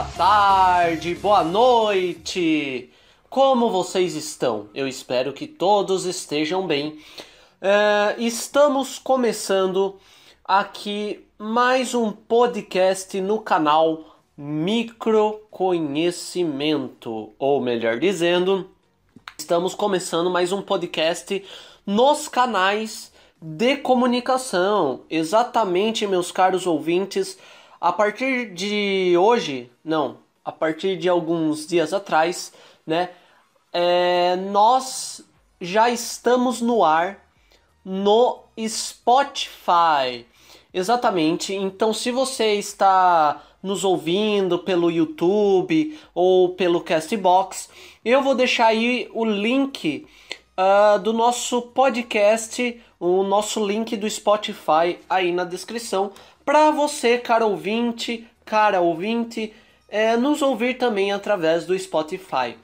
boa tarde, boa noite. Como vocês estão? Eu espero que todos estejam bem. É, estamos começando aqui mais um podcast no canal Microconhecimento, ou melhor dizendo, estamos começando mais um podcast nos canais de comunicação. Exatamente, meus caros ouvintes, a partir de hoje, não, a partir de alguns dias atrás, né, é, nós já estamos no ar no Spotify. Exatamente. Então, se você está nos ouvindo pelo YouTube ou pelo Castbox, eu vou deixar aí o link uh, do nosso podcast, o nosso link do Spotify aí na descrição, para você, cara ouvinte, cara ouvinte, é, nos ouvir também através do Spotify.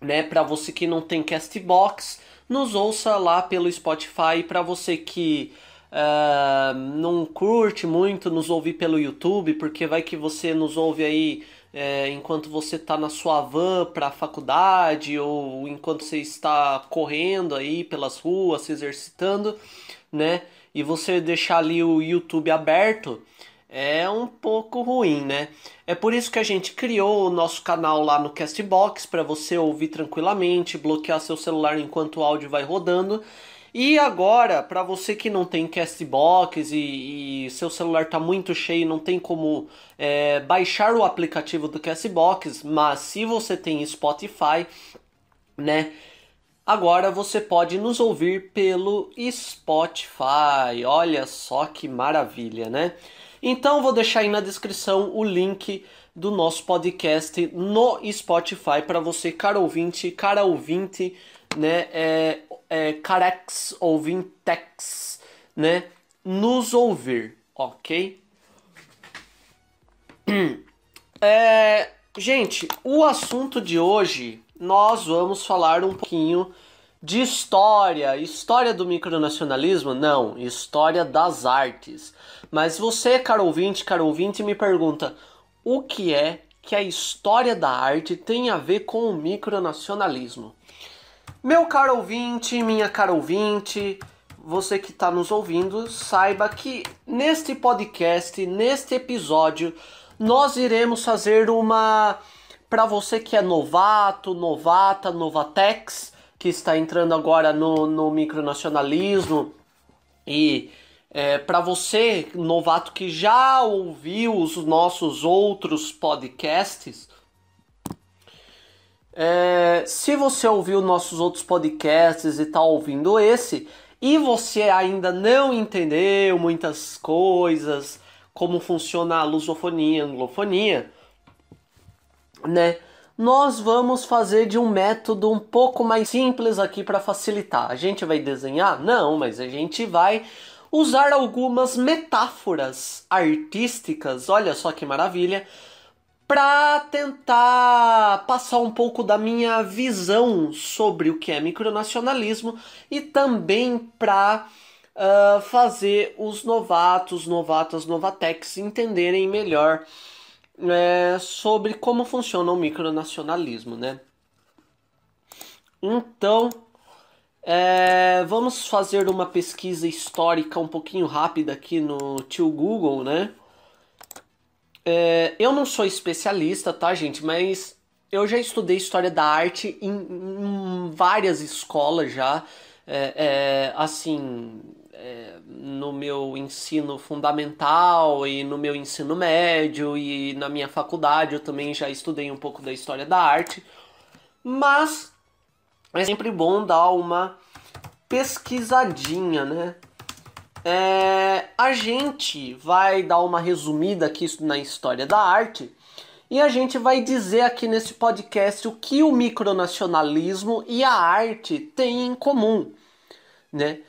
Né? Para você que não tem Castbox, nos ouça lá pelo Spotify. Para você que uh, não curte muito nos ouvir pelo YouTube, porque vai que você nos ouve aí é, enquanto você está na sua van para a faculdade ou enquanto você está correndo aí pelas ruas, se exercitando, né? E você deixar ali o YouTube aberto é um pouco ruim, né? É por isso que a gente criou o nosso canal lá no Castbox para você ouvir tranquilamente, bloquear seu celular enquanto o áudio vai rodando e agora, para você que não tem Castbox e, e seu celular está muito cheio, não tem como é, baixar o aplicativo do Castbox, mas se você tem Spotify, né? Agora você pode nos ouvir pelo Spotify. Olha só que maravilha, né? Então vou deixar aí na descrição o link do nosso podcast no Spotify para você, cara ouvinte, cara ouvinte, né? É, é, carex ou vintex, né, nos ouvir, ok? É, gente, o assunto de hoje nós vamos falar um pouquinho de história, história do micronacionalismo? Não, história das artes. Mas você, caro ouvinte, caro ouvinte, me pergunta o que é que a história da arte tem a ver com o micronacionalismo? Meu caro ouvinte, minha cara ouvinte, você que está nos ouvindo, saiba que neste podcast, neste episódio, nós iremos fazer uma. Para você que é novato, novata, novatex, que está entrando agora no, no micronacionalismo, e é, para você, novato que já ouviu os nossos outros podcasts, é, se você ouviu nossos outros podcasts e está ouvindo esse, e você ainda não entendeu muitas coisas, como funciona a lusofonia, a anglofonia, né? Nós vamos fazer de um método um pouco mais simples aqui para facilitar. A gente vai desenhar? Não, mas a gente vai usar algumas metáforas artísticas. Olha só que maravilha! para tentar passar um pouco da minha visão sobre o que é micronacionalismo e também para uh, ah, fazer os novatos, novatas, novatex entenderem melhor é, sobre como funciona o micronacionalismo, né? Então, é, vamos fazer uma pesquisa histórica um pouquinho rápida aqui no tio Google, né? É, eu não sou especialista, tá, gente? Mas eu já estudei história da arte em, em várias escolas já. É, é, assim, é, no meu ensino fundamental e no meu ensino médio e na minha faculdade eu também já estudei um pouco da história da arte. Mas é sempre bom dar uma pesquisadinha, né? É, a gente vai dar uma resumida aqui na história da arte e a gente vai dizer aqui nesse podcast o que o micronacionalismo e a arte têm em comum, né?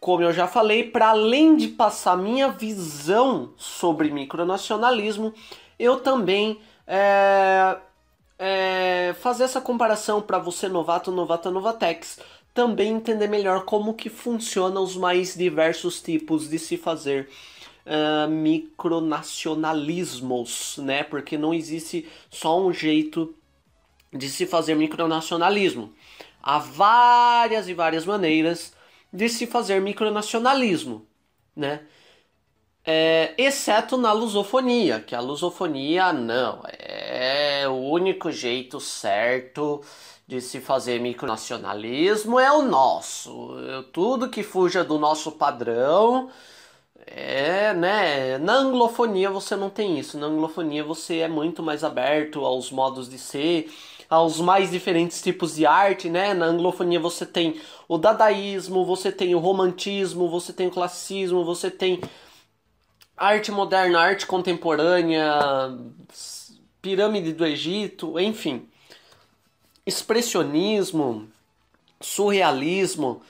Como eu já falei, para além de passar minha visão sobre micronacionalismo, eu também é, é, fazer essa comparação para você novato, novata, novatex também entender melhor como que funcionam os mais diversos tipos de se fazer uh, micronacionalismos, né? Porque não existe só um jeito de se fazer micronacionalismo. Há várias e várias maneiras de se fazer micronacionalismo, né? É, exceto na lusofonia, que a lusofonia não é o único jeito certo de se fazer micronacionalismo é o nosso. Tudo que fuja do nosso padrão é, né? Na anglofonia você não tem isso. Na anglofonia você é muito mais aberto aos modos de ser, aos mais diferentes tipos de arte, né? Na anglofonia você tem o dadaísmo, você tem o romantismo, você tem o classicismo, você tem arte moderna, arte contemporânea, pirâmide do Egito, enfim expressionismo, surrealismo.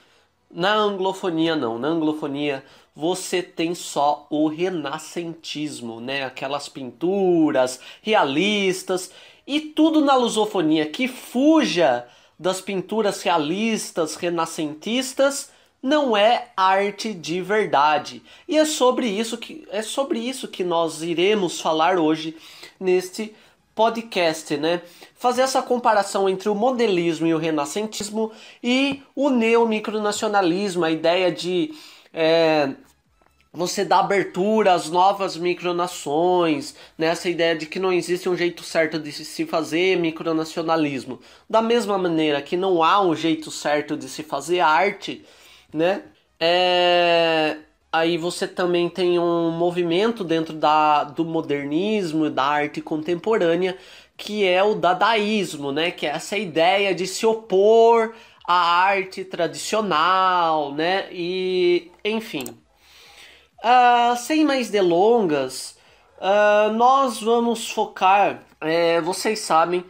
Na anglofonia não, na anglofonia você tem só o renascentismo, né? Aquelas pinturas realistas e tudo na lusofonia que fuja das pinturas realistas, renascentistas, não é arte de verdade. E é sobre isso que é sobre isso que nós iremos falar hoje neste podcast, né? Fazer essa comparação entre o modelismo e o renascentismo e o neomicronacionalismo, a ideia de é, você dar abertura às novas micronações, nessa né? ideia de que não existe um jeito certo de se fazer micronacionalismo. Da mesma maneira que não há um jeito certo de se fazer arte, né? É, Aí você também tem um movimento dentro da, do modernismo e da arte contemporânea que é o dadaísmo, né? Que é essa ideia de se opor à arte tradicional, né? E enfim, uh, sem mais delongas, uh, nós vamos focar. É, vocês sabem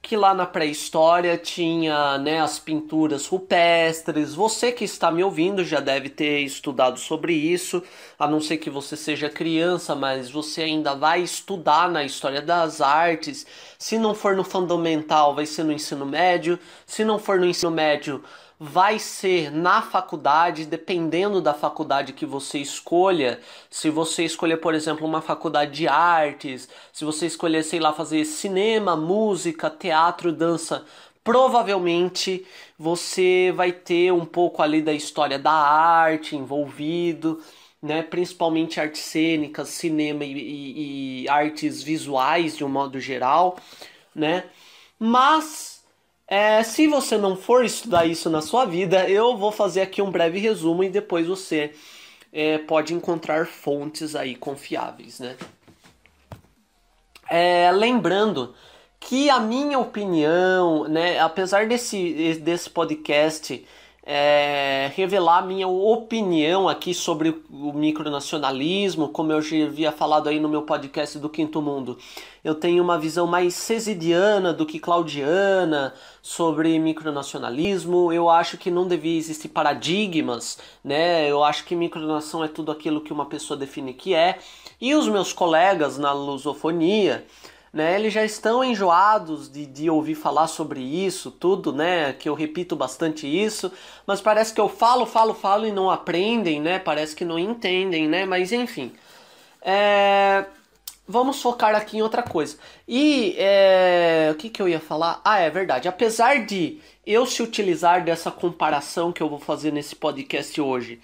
que lá na pré-história tinha né, as pinturas rupestres. Você que está me ouvindo já deve ter estudado sobre isso, a não ser que você seja criança, mas você ainda vai estudar na história das artes. Se não for no fundamental, vai ser no ensino médio. Se não for no ensino médio, vai ser na faculdade, dependendo da faculdade que você escolha. Se você escolher, por exemplo, uma faculdade de artes, se você escolher, sei lá, fazer cinema, música, teatro, dança, provavelmente você vai ter um pouco ali da história da arte envolvido. Né, principalmente artes cênicas, cinema e, e, e artes visuais de um modo geral, né? Mas é, se você não for estudar isso na sua vida, eu vou fazer aqui um breve resumo e depois você é, pode encontrar fontes aí confiáveis, né? É, lembrando que a minha opinião, né, apesar desse, desse podcast é, revelar minha opinião aqui sobre o micronacionalismo, como eu já havia falado aí no meu podcast do Quinto Mundo. Eu tenho uma visão mais cesidiana do que claudiana sobre micronacionalismo. Eu acho que não devia existir paradigmas, né? Eu acho que micronação é tudo aquilo que uma pessoa define que é. E os meus colegas na lusofonia, né? Eles já estão enjoados de, de ouvir falar sobre isso, tudo, né? Que eu repito bastante isso, mas parece que eu falo, falo, falo e não aprendem, né? Parece que não entendem, né? Mas enfim. É... Vamos focar aqui em outra coisa. E é... o que, que eu ia falar? Ah, é verdade. Apesar de eu se utilizar dessa comparação que eu vou fazer nesse podcast hoje,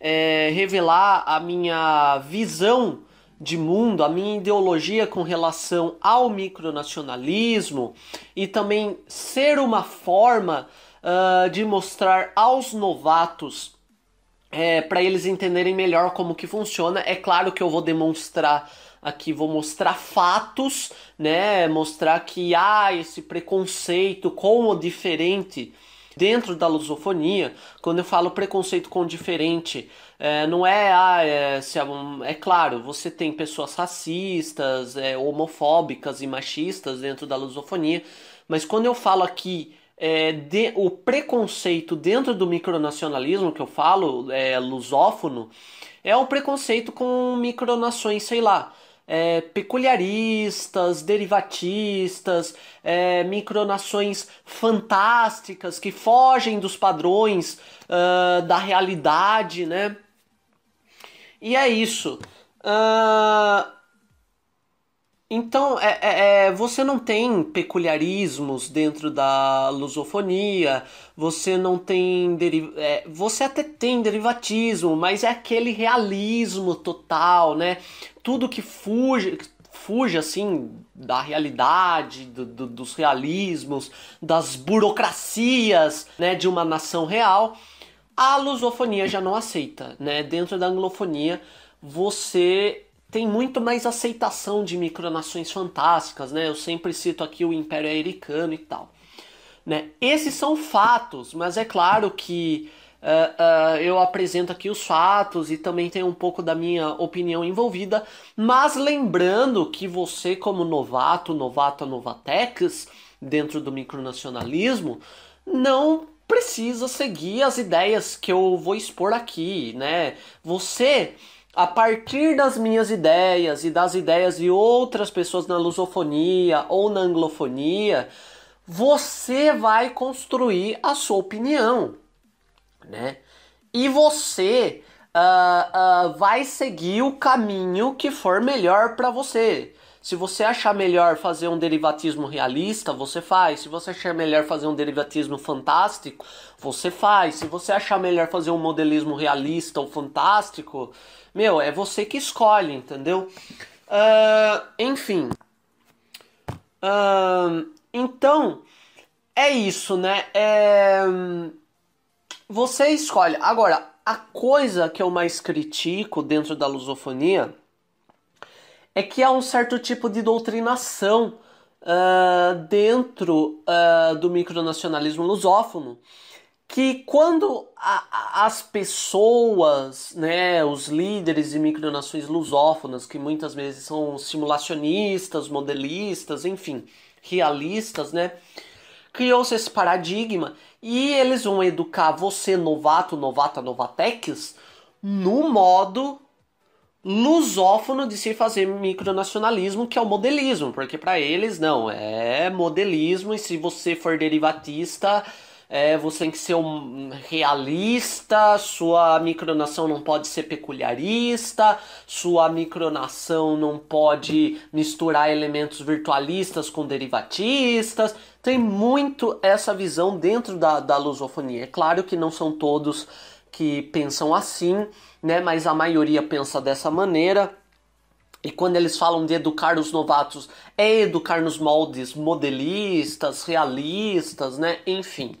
é... revelar a minha visão de mundo, a minha ideologia com relação ao micronacionalismo e também ser uma forma uh, de mostrar aos novatos é, para eles entenderem melhor como que funciona. É claro que eu vou demonstrar aqui, vou mostrar fatos, né? Mostrar que há esse preconceito com o diferente dentro da lusofonia. Quando eu falo preconceito com o diferente, é, não é, ah, é, se é, é, claro, você tem pessoas racistas, é, homofóbicas e machistas dentro da lusofonia, mas quando eu falo aqui é, de, o preconceito dentro do micronacionalismo que eu falo, é, lusófono, é um preconceito com micronações, sei lá, é, peculiaristas, derivatistas, é, micronações fantásticas que fogem dos padrões uh, da realidade, né? E é isso. Uh, então, é, é, é, você não tem peculiarismos dentro da lusofonia, você não tem. Deri é, você até tem derivatismo, mas é aquele realismo total, né? Tudo que fuge, fuge assim da realidade, do, do, dos realismos, das burocracias né, de uma nação real. A lusofonia já não aceita, né? Dentro da anglofonia, você tem muito mais aceitação de micronações fantásticas, né? Eu sempre cito aqui o Império Americano e tal. Né? Esses são fatos, mas é claro que uh, uh, eu apresento aqui os fatos e também tem um pouco da minha opinião envolvida, mas lembrando que você, como novato, novata, novatex, dentro do micronacionalismo, não precisa seguir as ideias que eu vou expor aqui, né? Você a partir das minhas ideias e das ideias de outras pessoas na lusofonia ou na anglofonia, você vai construir a sua opinião, né? E você uh, uh, vai seguir o caminho que for melhor para você. Se você achar melhor fazer um derivatismo realista, você faz. Se você achar melhor fazer um derivatismo fantástico, você faz. Se você achar melhor fazer um modelismo realista ou fantástico, meu, é você que escolhe, entendeu? Uh, enfim. Uh, então, é isso, né? É, você escolhe. Agora, a coisa que eu mais critico dentro da lusofonia é que há um certo tipo de doutrinação uh, dentro uh, do micronacionalismo lusófono que quando a, as pessoas, né, os líderes de micronações lusófonas, que muitas vezes são simulacionistas, modelistas, enfim, realistas, né, criou-se esse paradigma e eles vão educar você, novato, novata, novatex, no modo lusófono de se fazer micronacionalismo, que é o modelismo, porque para eles não, é modelismo e se você for derivatista, é, você tem que ser um realista, sua micronação não pode ser peculiarista, sua micronação não pode misturar elementos virtualistas com derivatistas. Tem muito essa visão dentro da, da lusofonia. É claro que não são todos que pensam assim, né? Mas a maioria pensa dessa maneira. E quando eles falam de educar os novatos, é educar nos moldes modelistas, realistas, né? Enfim.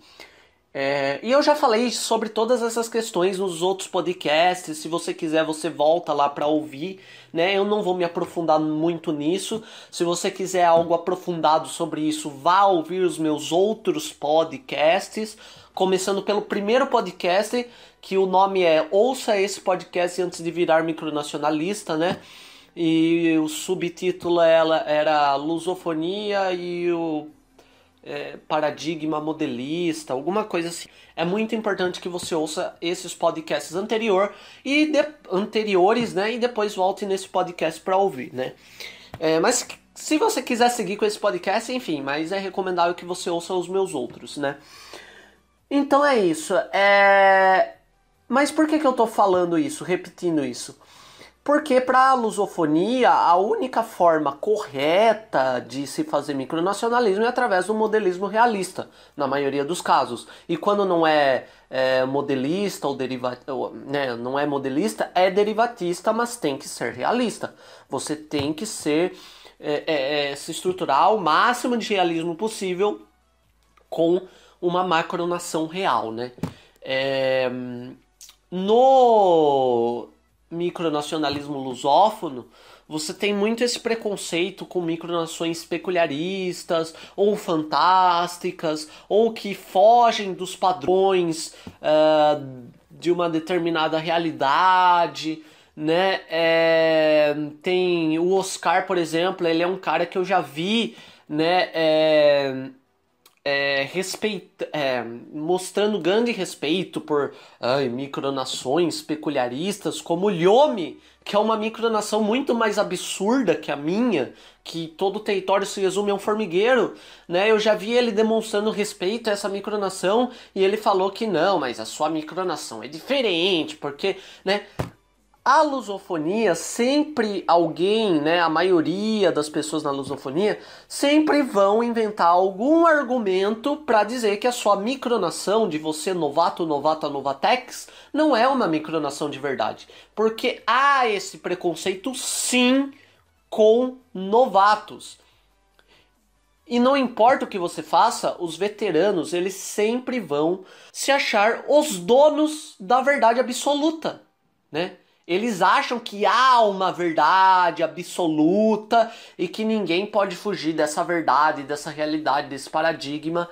É, e eu já falei sobre todas essas questões nos outros podcasts. Se você quiser, você volta lá para ouvir. Né? Eu não vou me aprofundar muito nisso. Se você quiser algo aprofundado sobre isso, vá ouvir os meus outros podcasts. Começando pelo primeiro podcast, que o nome é Ouça esse podcast antes de virar micronacionalista, né? E o subtítulo era Lusofonia e o é, paradigma modelista, alguma coisa assim. É muito importante que você ouça esses podcasts anterior e de, anteriores, né? E depois volte nesse podcast para ouvir, né? É, mas se você quiser seguir com esse podcast, enfim, mas é recomendável que você ouça os meus outros, né? Então é isso. É... Mas por que, que eu tô falando isso, repetindo isso? Porque para a lusofonia, a única forma correta de se fazer micronacionalismo é através do modelismo realista, na maioria dos casos. E quando não é, é modelista ou né, não é modelista, é derivatista, mas tem que ser realista. Você tem que ser é, é, é se estruturar ao máximo de realismo possível com uma macronação real, né? É, no micronacionalismo lusófono, você tem muito esse preconceito com micronações peculiaristas ou fantásticas ou que fogem dos padrões uh, de uma determinada realidade, né? É, tem o Oscar, por exemplo, ele é um cara que eu já vi, né? É, é, é, mostrando grande respeito por ai, micronações peculiaristas como Lhome, que é uma micronação muito mais absurda que a minha, que todo o território se resume a um formigueiro, né? Eu já vi ele demonstrando respeito a essa micronação e ele falou que não, mas a sua micronação é diferente, porque, né? A lusofonia sempre alguém, né, a maioria das pessoas na lusofonia sempre vão inventar algum argumento para dizer que a sua micronação de você novato, novata, novatex não é uma micronação de verdade, porque há esse preconceito sim com novatos. E não importa o que você faça, os veteranos, eles sempre vão se achar os donos da verdade absoluta, né? Eles acham que há uma verdade absoluta e que ninguém pode fugir dessa verdade, dessa realidade, desse paradigma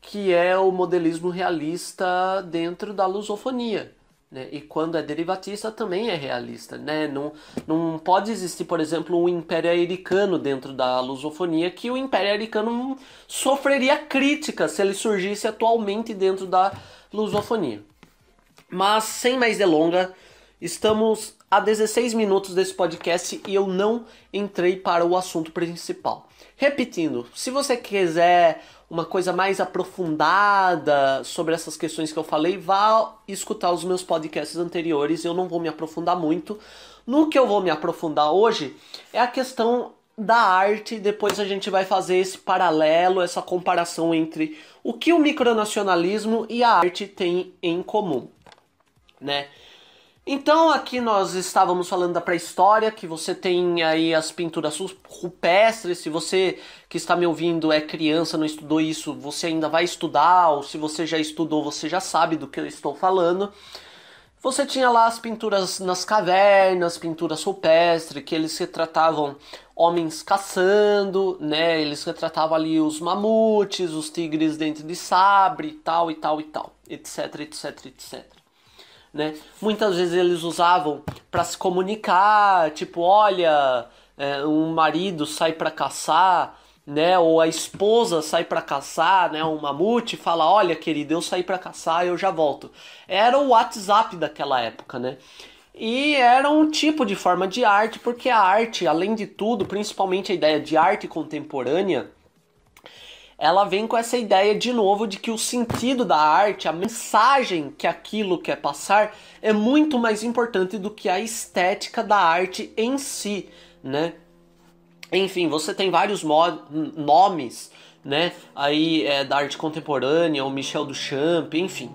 que é o modelismo realista dentro da lusofonia. Né? E quando é derivatista também é realista. Né? Não, não pode existir, por exemplo, um império americano dentro da lusofonia que o império americano sofreria crítica se ele surgisse atualmente dentro da lusofonia. Mas sem mais delongas, Estamos a 16 minutos desse podcast e eu não entrei para o assunto principal. Repetindo, se você quiser uma coisa mais aprofundada sobre essas questões que eu falei, vá escutar os meus podcasts anteriores. Eu não vou me aprofundar muito. No que eu vou me aprofundar hoje é a questão da arte. Depois a gente vai fazer esse paralelo, essa comparação entre o que o micronacionalismo e a arte têm em comum, né? Então aqui nós estávamos falando da pré-história, que você tem aí as pinturas rupestres, se você que está me ouvindo é criança, não estudou isso, você ainda vai estudar, ou se você já estudou, você já sabe do que eu estou falando. Você tinha lá as pinturas nas cavernas, pinturas rupestres, que eles retratavam homens caçando, né? Eles retratavam ali os mamutes, os tigres dentro de sabre, tal e tal e tal, etc, etc, etc né? Muitas vezes eles usavam para se comunicar, tipo, olha, é, um marido sai para caçar, né? Ou a esposa sai para caçar, né? Um mamute fala, olha, querido, eu saí para caçar, eu já volto. Era o WhatsApp daquela época, né? E era um tipo de forma de arte, porque a arte, além de tudo, principalmente a ideia de arte contemporânea, ela vem com essa ideia de novo de que o sentido da arte, a mensagem que aquilo quer passar, é muito mais importante do que a estética da arte em si, né? Enfim, você tem vários nomes, né? Aí é, da arte contemporânea, o Michel Duchamp, enfim.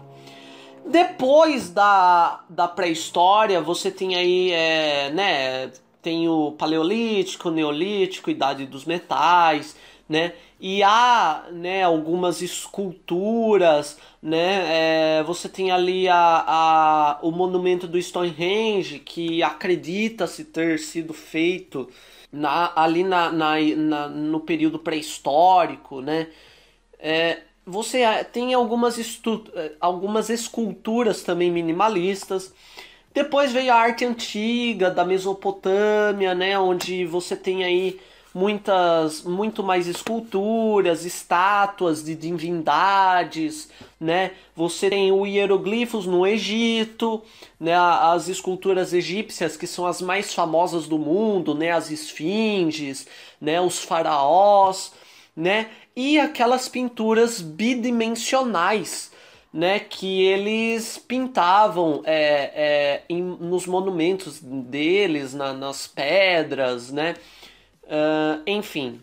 Depois da, da pré-história, você tem aí, é, né? Tem o Paleolítico, Neolítico, Idade dos Metais, né? E há né, algumas esculturas, né? É, você tem ali a, a, o monumento do Stonehenge, que acredita-se ter sido feito na, ali na, na, na no período pré-histórico, né? É, você tem algumas, estu, algumas esculturas também minimalistas. Depois veio a arte antiga da Mesopotâmia, né? Onde você tem aí muitas muito mais esculturas, estátuas de divindades, né? Você tem o hieroglifos no Egito, né? As esculturas egípcias que são as mais famosas do mundo, né? As esfinges, né? Os faraós, né? E aquelas pinturas bidimensionais, né, que eles pintavam é, é, em, nos monumentos deles, na, nas pedras, né, Uh, enfim,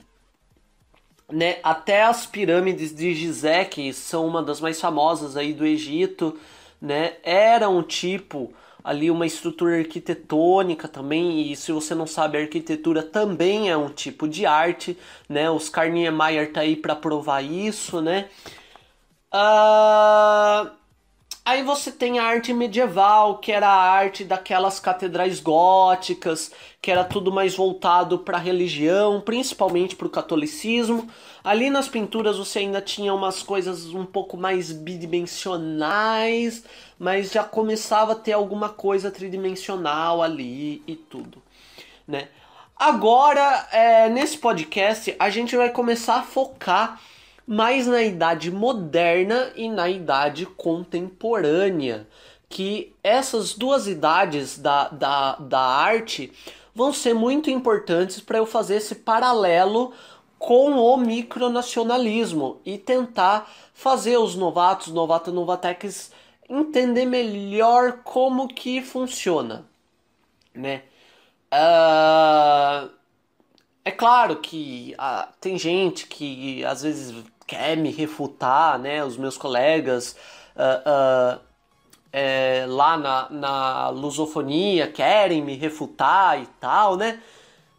né, até as pirâmides de Gizé, que são uma das mais famosas aí do Egito, né, era um tipo ali uma estrutura arquitetônica também, e se você não sabe, a arquitetura também é um tipo de arte, né? Os Niemeyer tá aí para provar isso, né? Uh, Aí você tem a arte medieval, que era a arte daquelas catedrais góticas, que era tudo mais voltado para a religião, principalmente para o catolicismo. Ali nas pinturas você ainda tinha umas coisas um pouco mais bidimensionais, mas já começava a ter alguma coisa tridimensional ali e tudo, né? Agora, é, nesse podcast, a gente vai começar a focar mas na idade moderna e na idade contemporânea. Que essas duas idades da, da, da arte vão ser muito importantes para eu fazer esse paralelo com o micronacionalismo e tentar fazer os novatos, novata, novatecs entender melhor como que funciona, né? Uh, é claro que uh, tem gente que às vezes quer me refutar, né? Os meus colegas uh, é, lá na, na lusofonia querem me refutar e tal, né?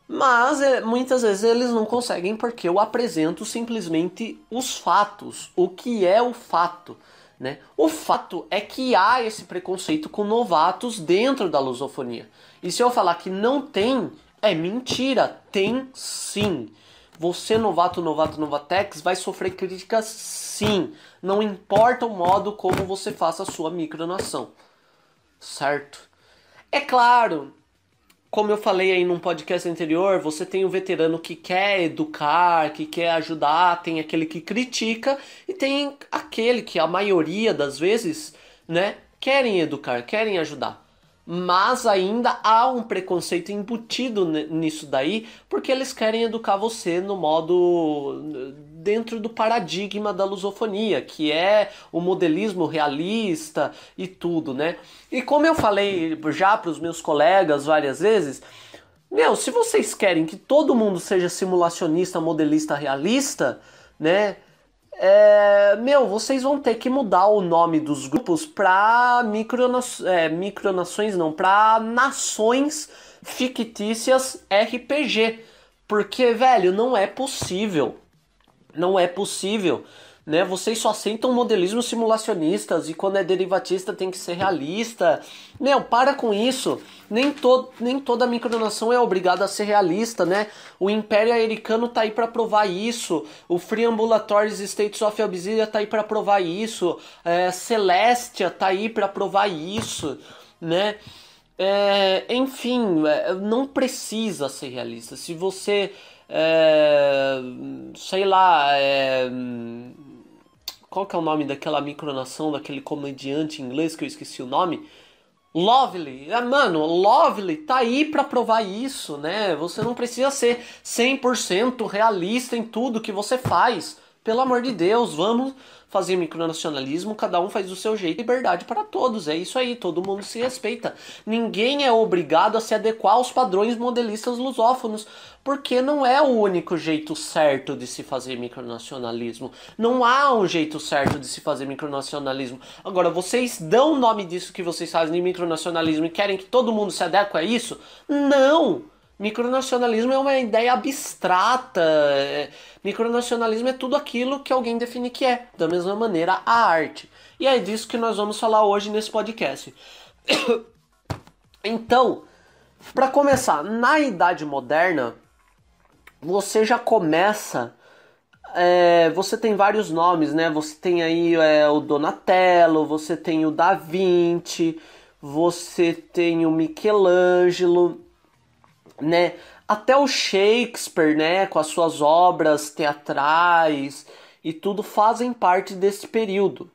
Mas é, muitas vezes eles não conseguem porque eu apresento simplesmente os fatos. O que é o fato? Né? O fato é que há esse preconceito com novatos dentro da lusofonia. E se eu falar que não tem, é mentira. Tem sim. Você, novato, novato, novatex, vai sofrer críticas sim. Não importa o modo como você faça a sua micronação. Certo? É claro como eu falei aí num podcast anterior, você tem o veterano que quer educar, que quer ajudar, tem aquele que critica e tem aquele que a maioria das vezes, né, querem educar, querem ajudar. Mas ainda há um preconceito embutido nisso daí, porque eles querem educar você no modo dentro do paradigma da lusofonia, que é o modelismo realista e tudo, né? E como eu falei já para os meus colegas várias vezes, meu, se vocês querem que todo mundo seja simulacionista, modelista, realista, né? É, meu, vocês vão ter que mudar o nome dos grupos para micronações, é, micronações não, para nações fictícias RPG. Porque, velho, não é possível não é possível. Né? Vocês só aceitam modelismo simulacionistas e quando é derivatista tem que ser realista. Meu, para com isso. Nem, to nem toda micronação é obrigada a ser realista, né? O Império Americano tá aí para provar isso. O Free Ambulatories States of Obsidia tá aí para provar isso. É, Celestia tá aí para provar isso, né? É, enfim, é, não precisa ser realista. Se você é, sei lá, é, qual que é o nome daquela micronação, daquele comediante inglês que eu esqueci o nome? Lovely, é, mano, Lovely tá aí para provar isso, né? Você não precisa ser 100% realista em tudo que você faz. Pelo amor de Deus, vamos fazer micronacionalismo, cada um faz do seu jeito, liberdade para todos, é isso aí, todo mundo se respeita. Ninguém é obrigado a se adequar aos padrões modelistas lusófonos, porque não é o único jeito certo de se fazer micronacionalismo. Não há um jeito certo de se fazer micronacionalismo. Agora, vocês dão o nome disso que vocês fazem de micronacionalismo e querem que todo mundo se adeque a isso? Não! Micronacionalismo é uma ideia abstrata. É, micronacionalismo é tudo aquilo que alguém define que é. Da mesma maneira, a arte. E é disso que nós vamos falar hoje nesse podcast. então, para começar, na Idade Moderna, você já começa. É, você tem vários nomes, né? Você tem aí é, o Donatello, você tem o Da Vinci, você tem o Michelangelo né? Até o Shakespeare, né, com as suas obras teatrais e tudo fazem parte desse período,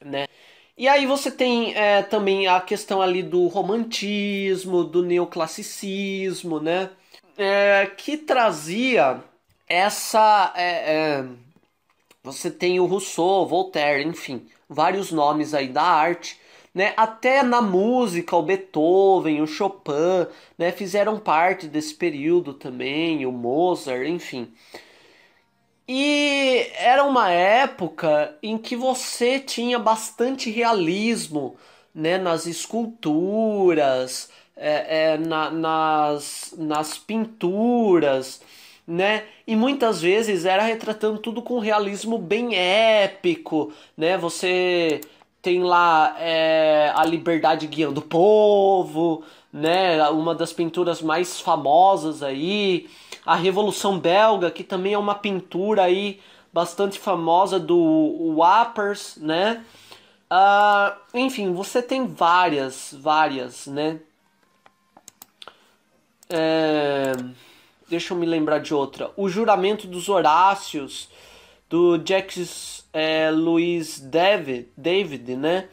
né? E aí você tem é, também a questão ali do romantismo, do neoclassicismo, né? É, que trazia essa. É, é você tem o Rousseau, Voltaire, enfim, vários nomes aí da arte né? Até na música, o Beethoven, o Chopin, né? Fizeram parte desse período também, o Mozart, enfim. E era uma época em que você tinha bastante realismo, né? Nas esculturas, é, é, na, nas, nas pinturas, né? E muitas vezes era retratando tudo com realismo bem épico, né? Você tem lá é, a liberdade guiando o povo, né? Uma das pinturas mais famosas aí, a Revolução Belga, que também é uma pintura aí bastante famosa do Wappers, né? Uh, enfim, você tem várias, várias, né? É, deixa eu me lembrar de outra. O Juramento dos Horácios, do Jacques é, Louis David, David, né?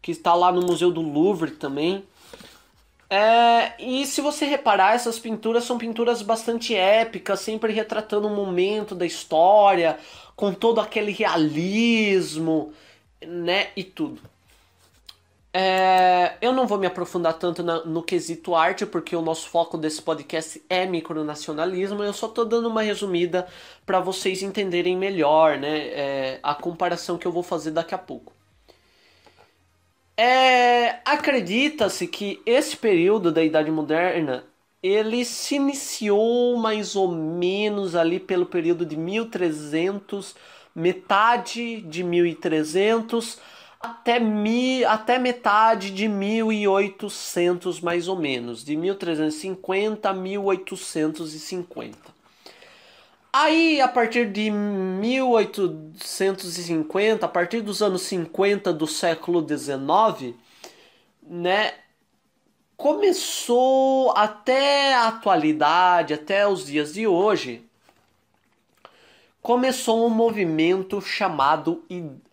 Que está lá no Museu do Louvre também. É, e se você reparar, essas pinturas são pinturas bastante épicas, sempre retratando um momento da história, com todo aquele realismo, né? E tudo. É, eu não vou me aprofundar tanto na, no quesito arte, porque o nosso foco desse podcast é micronacionalismo. Eu só estou dando uma resumida para vocês entenderem melhor né, é, a comparação que eu vou fazer daqui a pouco. É, Acredita-se que esse período da Idade Moderna ele se iniciou mais ou menos ali pelo período de 1300, metade de 1300 até, mi, até metade de 1800 mais ou menos, de 1350 a 1850. Aí, a partir de 1850, a partir dos anos 50 do século XIX, né, começou até a atualidade, até os dias de hoje, começou um movimento chamado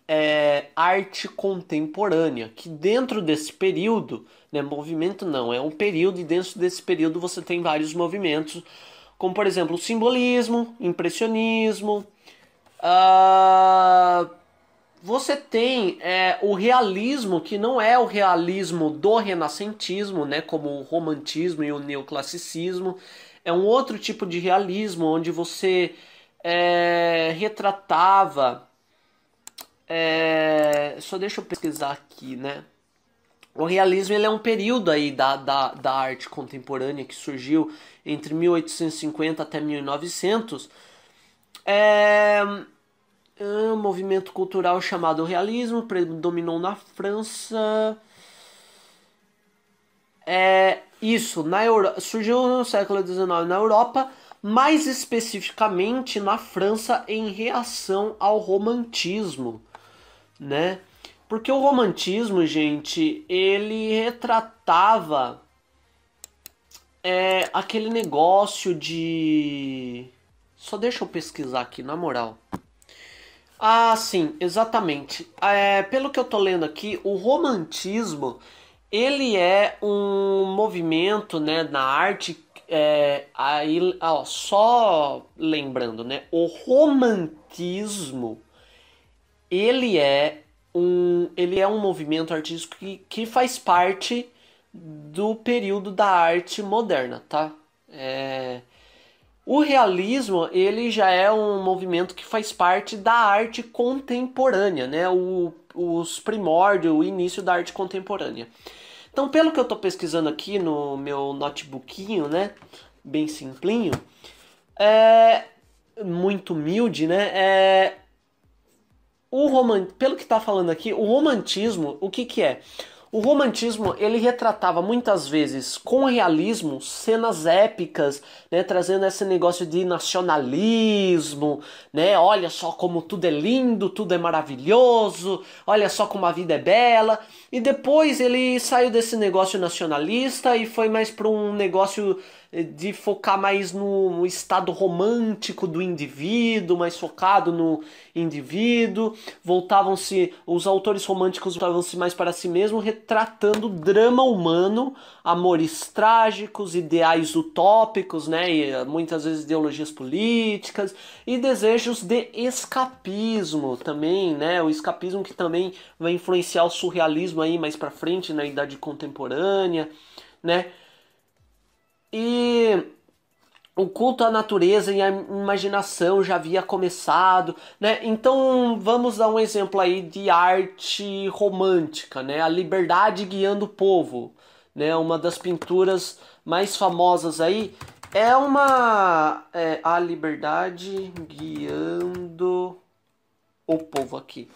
é, arte contemporânea, que dentro desse período, né, movimento não, é um período e dentro desse período você tem vários movimentos como por exemplo o simbolismo, impressionismo. Uh, você tem é, o realismo, que não é o realismo do renascentismo, né, como o romantismo e o neoclassicismo. É um outro tipo de realismo onde você é, retratava. É, só deixa eu pesquisar aqui, né? O realismo ele é um período aí da, da, da arte contemporânea que surgiu entre 1850 até 1900. É, é um movimento cultural chamado realismo predominou na França. É isso, na Euro... surgiu no século XIX na Europa, mais especificamente na França em reação ao romantismo, né? Porque o romantismo, gente, ele retratava é, aquele negócio de. Só deixa eu pesquisar aqui, na moral. Ah, sim, exatamente. É, pelo que eu tô lendo aqui, o romantismo ele é um movimento né, na arte. É, aí, ó, só lembrando, né? O romantismo ele é um, ele é um movimento artístico que, que faz parte do período da arte moderna, tá? É... O realismo ele já é um movimento que faz parte da arte contemporânea, né? O, os primórdios, o início da arte contemporânea. Então, pelo que eu estou pesquisando aqui no meu notebookinho, né? Bem simplinho, é muito humilde, né? É, o roman... pelo que está falando aqui, o romantismo, o que, que é? O romantismo ele retratava muitas vezes com realismo cenas épicas, né, trazendo esse negócio de nacionalismo, né? Olha só como tudo é lindo, tudo é maravilhoso, olha só como a vida é bela. E depois ele saiu desse negócio nacionalista e foi mais para um negócio de focar mais no estado romântico do indivíduo, mais focado no indivíduo. Voltavam-se, os autores românticos voltavam-se mais para si mesmos, retratando drama humano, amores trágicos, ideais utópicos, né? E eh, muitas vezes ideologias políticas e desejos de escapismo também, né? O escapismo que também vai influenciar o surrealismo aí mais para frente na idade contemporânea, né? E o culto à natureza e à imaginação já havia começado, né? Então vamos dar um exemplo aí de arte romântica, né? A liberdade guiando o povo, né? Uma das pinturas mais famosas aí é uma é, a liberdade guiando o povo aqui.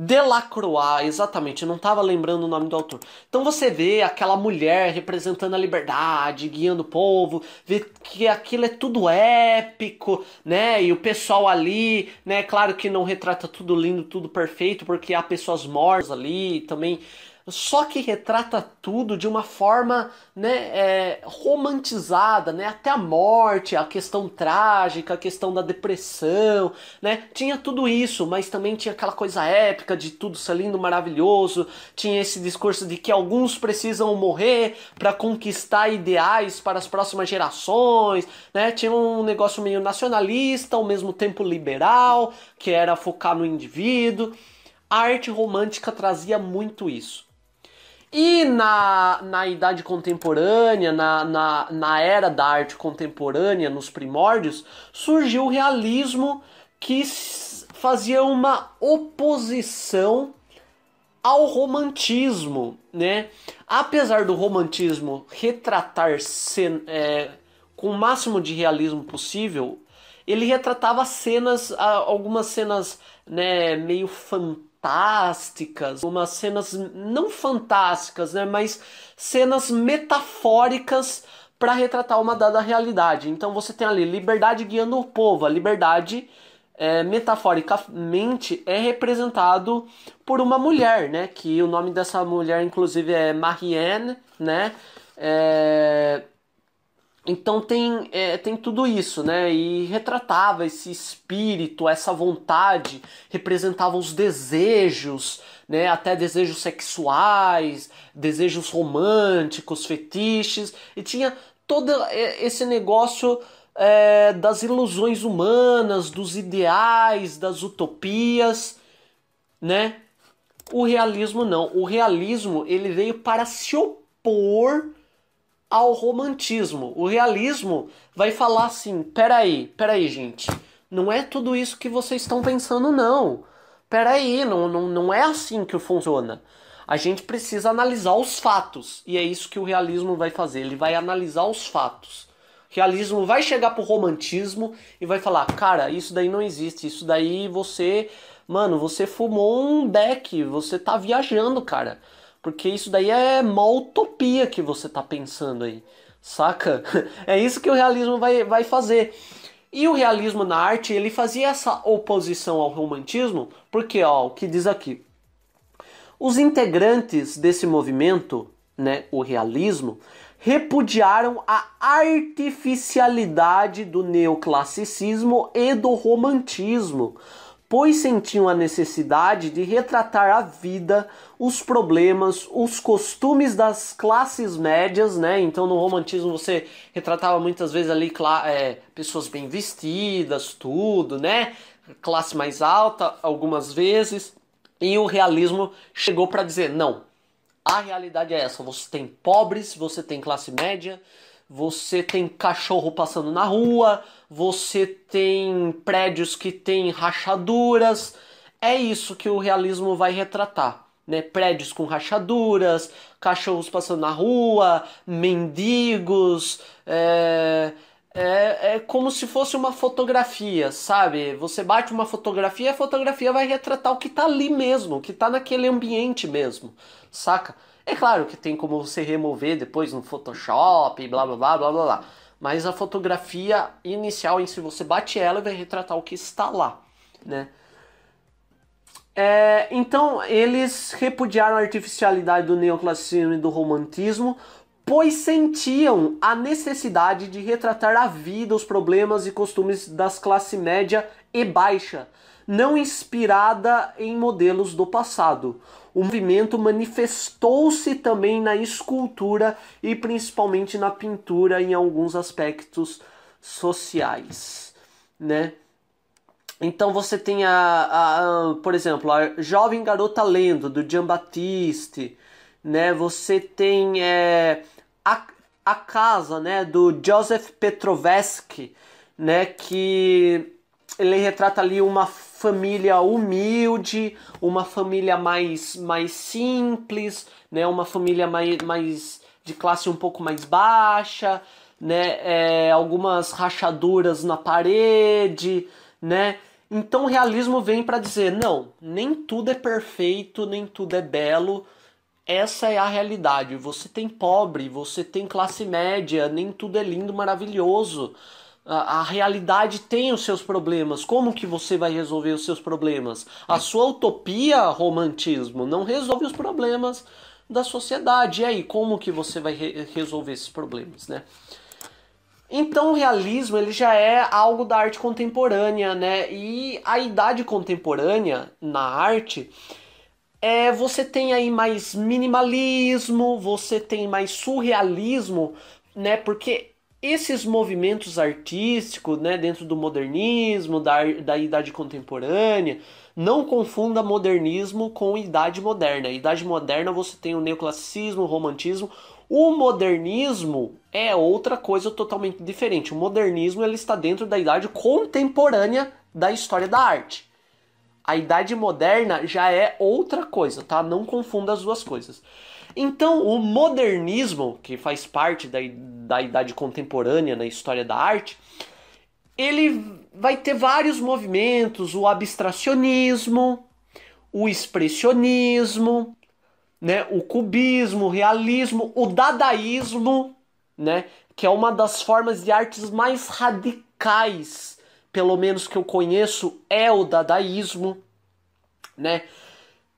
Delacroix, exatamente, não estava lembrando o nome do autor. Então você vê aquela mulher representando a liberdade, guiando o povo, vê que aquilo é tudo épico, né? E o pessoal ali, né? Claro que não retrata tudo lindo, tudo perfeito, porque há pessoas mortas ali, também só que retrata tudo de uma forma né, é, romantizada, né? Até a morte, a questão trágica, a questão da depressão, né? Tinha tudo isso, mas também tinha aquela coisa épica de tudo ser lindo, maravilhoso. Tinha esse discurso de que alguns precisam morrer para conquistar ideais para as próximas gerações, né? Tinha um negócio meio nacionalista, ao mesmo tempo liberal, que era focar no indivíduo. A arte romântica trazia muito isso. E na, na idade contemporânea, na, na, na era da arte contemporânea, nos primórdios, surgiu o realismo que fazia uma oposição ao romantismo, né? Apesar do romantismo retratar é, com o máximo de realismo possível, ele retratava cenas, algumas cenas, né, meio fantásticas, umas cenas não fantásticas, né, mas cenas metafóricas para retratar uma dada realidade. Então você tem ali liberdade guiando o povo, a liberdade é, metaforicamente é representado por uma mulher, né? Que o nome dessa mulher, inclusive, é Marianne, né? É... Então tem, é, tem tudo isso, né? E retratava esse espírito, essa vontade, representava os desejos, né? Até desejos sexuais, desejos românticos, fetiches, e tinha todo esse negócio é, das ilusões humanas, dos ideais, das utopias, né? O realismo não. O realismo ele veio para se opor ao romantismo. O realismo vai falar assim: peraí, peraí, gente, não é tudo isso que vocês estão pensando, não. Peraí, não, não, não é assim que funciona. A gente precisa analisar os fatos. E é isso que o realismo vai fazer. Ele vai analisar os fatos realismo vai chegar pro romantismo e vai falar, cara, isso daí não existe, isso daí você, mano, você fumou um beck, você tá viajando, cara. Porque isso daí é uma utopia que você tá pensando aí, saca? É isso que o realismo vai, vai fazer. E o realismo na arte, ele fazia essa oposição ao romantismo, porque, ó, o que diz aqui. Os integrantes desse movimento, né, o realismo, repudiaram a artificialidade do neoclassicismo e do romantismo, pois sentiam a necessidade de retratar a vida, os problemas, os costumes das classes médias, né? Então no romantismo você retratava muitas vezes ali é, pessoas bem vestidas, tudo, né? Classe mais alta, algumas vezes. E o realismo chegou para dizer: não, a realidade é essa: você tem pobres, você tem classe média, você tem cachorro passando na rua, você tem prédios que têm rachaduras. É isso que o realismo vai retratar. Né? Prédios com rachaduras, cachorros passando na rua, mendigos. É, é, é como se fosse uma fotografia, sabe? Você bate uma fotografia a fotografia vai retratar o que está ali mesmo, o que está naquele ambiente mesmo saca? É claro que tem como você remover depois no Photoshop, blá blá blá blá blá blá. Mas a fotografia inicial em si, você bate ela vai retratar o que está lá, né? É, então, eles repudiaram a artificialidade do neoclassicismo e do romantismo, pois sentiam a necessidade de retratar a vida, os problemas e costumes das classe média e baixa, não inspirada em modelos do passado. O movimento manifestou-se também na escultura e principalmente na pintura em alguns aspectos sociais, né? Então você tem a, a, a, por exemplo, a jovem garota lendo do Jean Baptiste, né? Você tem é, a, a casa, né, do Joseph Petrovsky, né, que ele retrata ali uma família humilde, uma família mais, mais simples, né? Uma família mais, mais de classe um pouco mais baixa, né? É, algumas rachaduras na parede, né? Então o realismo vem para dizer não, nem tudo é perfeito, nem tudo é belo. Essa é a realidade. Você tem pobre, você tem classe média, nem tudo é lindo, maravilhoso a, realidade tem os seus problemas. Como que você vai resolver os seus problemas? A sua utopia, romantismo, não resolve os problemas da sociedade. E aí, como que você vai re resolver esses problemas, né? Então o realismo ele já é algo da arte contemporânea, né? E a idade contemporânea na arte é você tem aí mais minimalismo, você tem mais surrealismo, né? Porque esses movimentos artísticos, né, dentro do modernismo, da, da idade contemporânea, não confunda modernismo com idade moderna. idade moderna você tem o neoclassicismo, o romantismo. O modernismo é outra coisa totalmente diferente. O modernismo ele está dentro da idade contemporânea da história da arte. A idade moderna já é outra coisa, tá? Não confunda as duas coisas. Então, o modernismo, que faz parte da, da idade contemporânea na história da arte, ele vai ter vários movimentos: o abstracionismo, o expressionismo, né, o cubismo, o realismo, o dadaísmo, né, que é uma das formas de artes mais radicais, pelo menos que eu conheço, é o dadaísmo, né?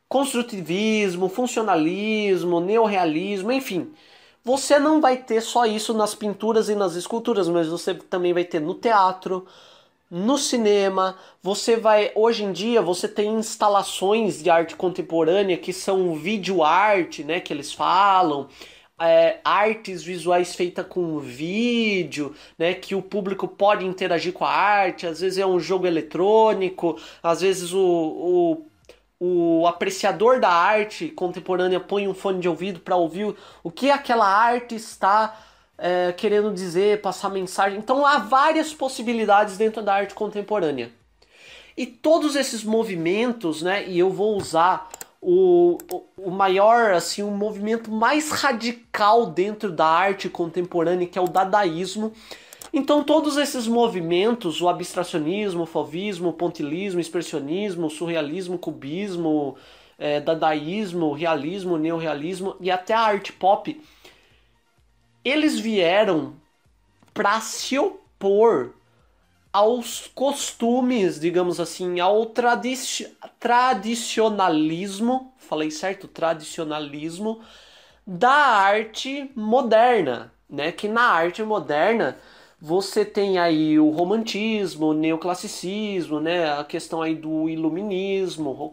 Construtivismo, funcionalismo, neorrealismo, enfim. Você não vai ter só isso nas pinturas e nas esculturas, mas você também vai ter no teatro, no cinema, você vai hoje em dia você tem instalações de arte contemporânea que são vídeo arte, né, que eles falam, é, artes visuais feitas com vídeo, né, que o público pode interagir com a arte, às vezes é um jogo eletrônico, às vezes o, o, o apreciador da arte contemporânea põe um fone de ouvido para ouvir o que aquela arte está é, querendo dizer, passar mensagem. Então há várias possibilidades dentro da arte contemporânea. E todos esses movimentos, né, e eu vou usar o, o, maior, assim, o movimento mais radical dentro da arte contemporânea, que é o dadaísmo. Então todos esses movimentos, o abstracionismo, o fauvismo, o pontilismo, o expressionismo, o surrealismo, o cubismo, é, dadaísmo, realismo, neorrealismo e até a arte pop, eles vieram para se opor aos costumes, digamos assim, ao tradi tradicionalismo, falei certo? Tradicionalismo da arte moderna, né? Que na arte moderna você tem aí o romantismo, o neoclassicismo, né? A questão aí do iluminismo.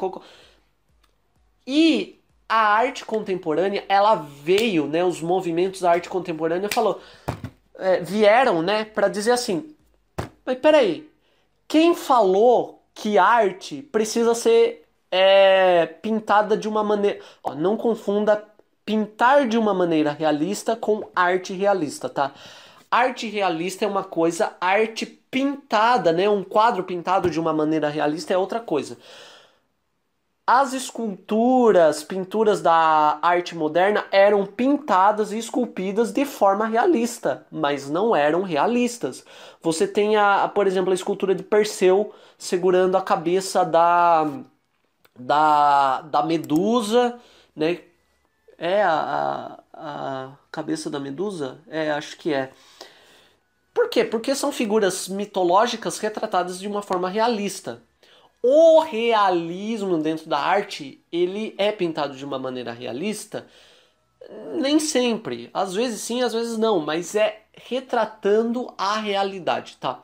E a arte contemporânea, ela veio, né, os movimentos da arte contemporânea falou, é, vieram, né, para dizer assim, mas peraí, quem falou que arte precisa ser é, pintada de uma maneira, ó, não confunda pintar de uma maneira realista com arte realista, tá? Arte realista é uma coisa, arte pintada, né, um quadro pintado de uma maneira realista é outra coisa. As esculturas, pinturas da arte moderna eram pintadas e esculpidas de forma realista, mas não eram realistas. Você tem, a, por exemplo, a escultura de Perseu segurando a cabeça da, da, da Medusa, né? É a, a, a cabeça da Medusa? É, acho que é. Por quê? Porque são figuras mitológicas retratadas de uma forma realista o realismo dentro da arte, ele é pintado de uma maneira realista? Nem sempre. Às vezes sim, às vezes não, mas é retratando a realidade, tá?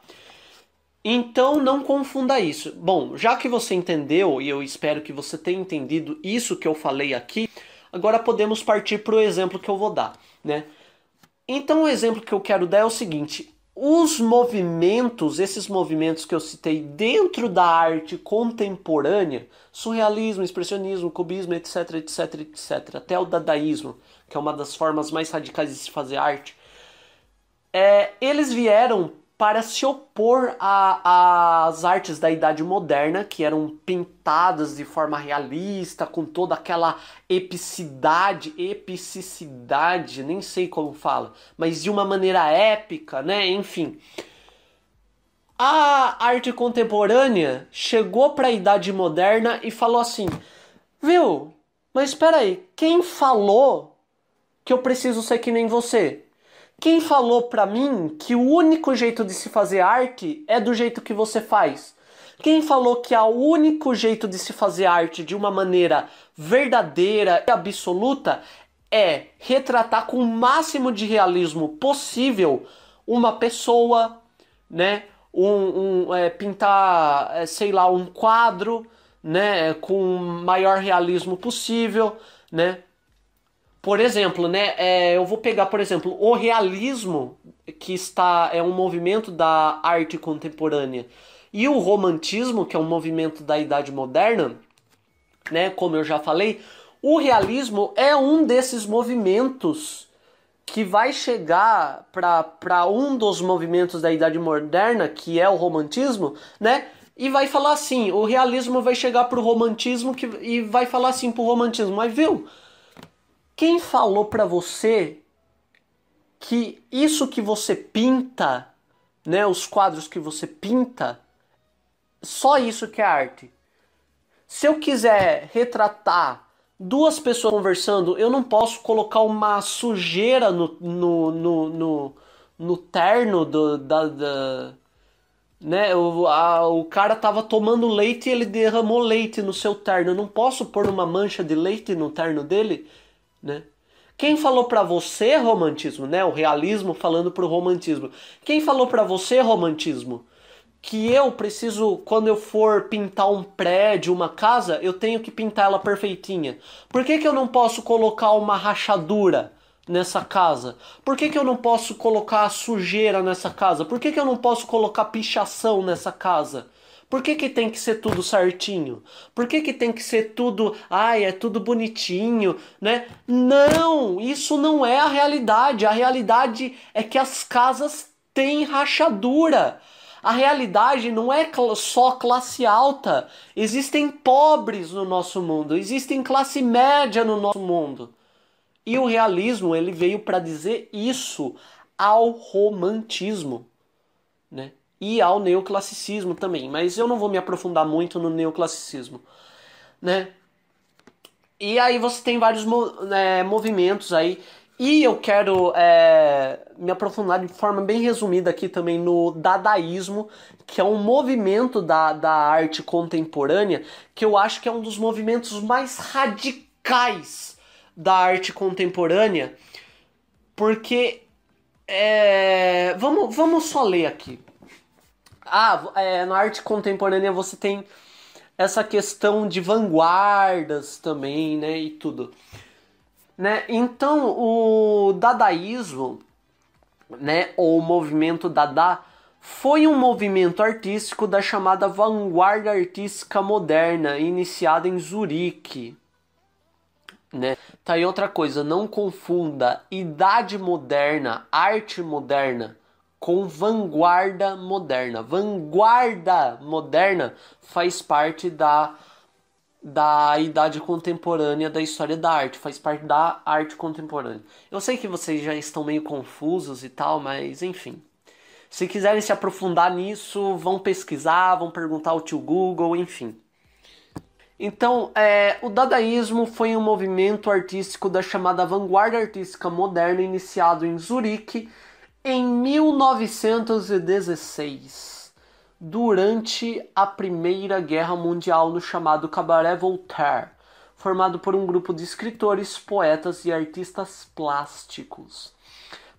Então não confunda isso. Bom, já que você entendeu, e eu espero que você tenha entendido isso que eu falei aqui, agora podemos partir para o exemplo que eu vou dar, né? Então o exemplo que eu quero dar é o seguinte: os movimentos, esses movimentos que eu citei dentro da arte contemporânea, surrealismo, expressionismo, cubismo, etc, etc, etc, até o dadaísmo, que é uma das formas mais radicais de se fazer arte, é, eles vieram para se opor às artes da Idade Moderna, que eram pintadas de forma realista, com toda aquela epicidade, epicidade, nem sei como fala, mas de uma maneira épica, né? Enfim. A arte contemporânea chegou para a Idade Moderna e falou assim: Viu, mas espera aí, quem falou que eu preciso ser que nem você? Quem falou para mim que o único jeito de se fazer arte é do jeito que você faz? Quem falou que o único jeito de se fazer arte de uma maneira verdadeira e absoluta é retratar com o máximo de realismo possível uma pessoa, né? Um, um é, pintar, é, sei lá, um quadro, né? Com o maior realismo possível, né? Por exemplo, né, é, eu vou pegar, por exemplo, o realismo, que está é um movimento da arte contemporânea, e o romantismo, que é um movimento da idade moderna, né, como eu já falei, o realismo é um desses movimentos que vai chegar para um dos movimentos da idade moderna, que é o romantismo, né? E vai falar assim, o realismo vai chegar pro romantismo que, e vai falar assim pro romantismo, mas viu? Quem falou para você que isso que você pinta, né, os quadros que você pinta, só isso que é arte? Se eu quiser retratar duas pessoas conversando, eu não posso colocar uma sujeira no, no, no, no, no terno do, da, da né? O, a, o cara tava tomando leite e ele derramou leite no seu terno. Eu não posso pôr uma mancha de leite no terno dele, né? Quem falou para você romantismo, né? O realismo falando pro romantismo. Quem falou para você romantismo? Que eu preciso, quando eu for pintar um prédio, uma casa, eu tenho que pintar ela perfeitinha. Por que, que eu não posso colocar uma rachadura nessa casa? Por que, que eu não posso colocar sujeira nessa casa? Por que, que eu não posso colocar pichação nessa casa? Por que, que tem que ser tudo certinho? Por que, que tem que ser tudo, ai, é tudo bonitinho, né? Não, isso não é a realidade. A realidade é que as casas têm rachadura. A realidade não é só classe alta. Existem pobres no nosso mundo, existem classe média no nosso mundo. E o realismo, ele veio para dizer isso ao romantismo, né? E ao neoclassicismo também, mas eu não vou me aprofundar muito no neoclassicismo, né? E aí você tem vários é, movimentos aí, e eu quero é, me aprofundar de forma bem resumida aqui também no dadaísmo, que é um movimento da, da arte contemporânea, que eu acho que é um dos movimentos mais radicais da arte contemporânea, porque é, vamos, vamos só ler aqui. Ah, é, na arte contemporânea você tem essa questão de vanguardas também, né, e tudo. Né? Então, o dadaísmo, né, ou o movimento dada, foi um movimento artístico da chamada vanguarda artística moderna, iniciada em Zurique. Né? Tá aí outra coisa, não confunda idade moderna, arte moderna com vanguarda moderna. Vanguarda moderna faz parte da, da idade contemporânea da história da arte, faz parte da arte contemporânea. Eu sei que vocês já estão meio confusos e tal, mas enfim. Se quiserem se aprofundar nisso, vão pesquisar, vão perguntar ao tio Google, enfim. Então, é, o dadaísmo foi um movimento artístico da chamada vanguarda artística moderna iniciado em Zurique em 1916, durante a Primeira Guerra Mundial, no chamado Cabaret Voltaire, formado por um grupo de escritores, poetas e artistas plásticos.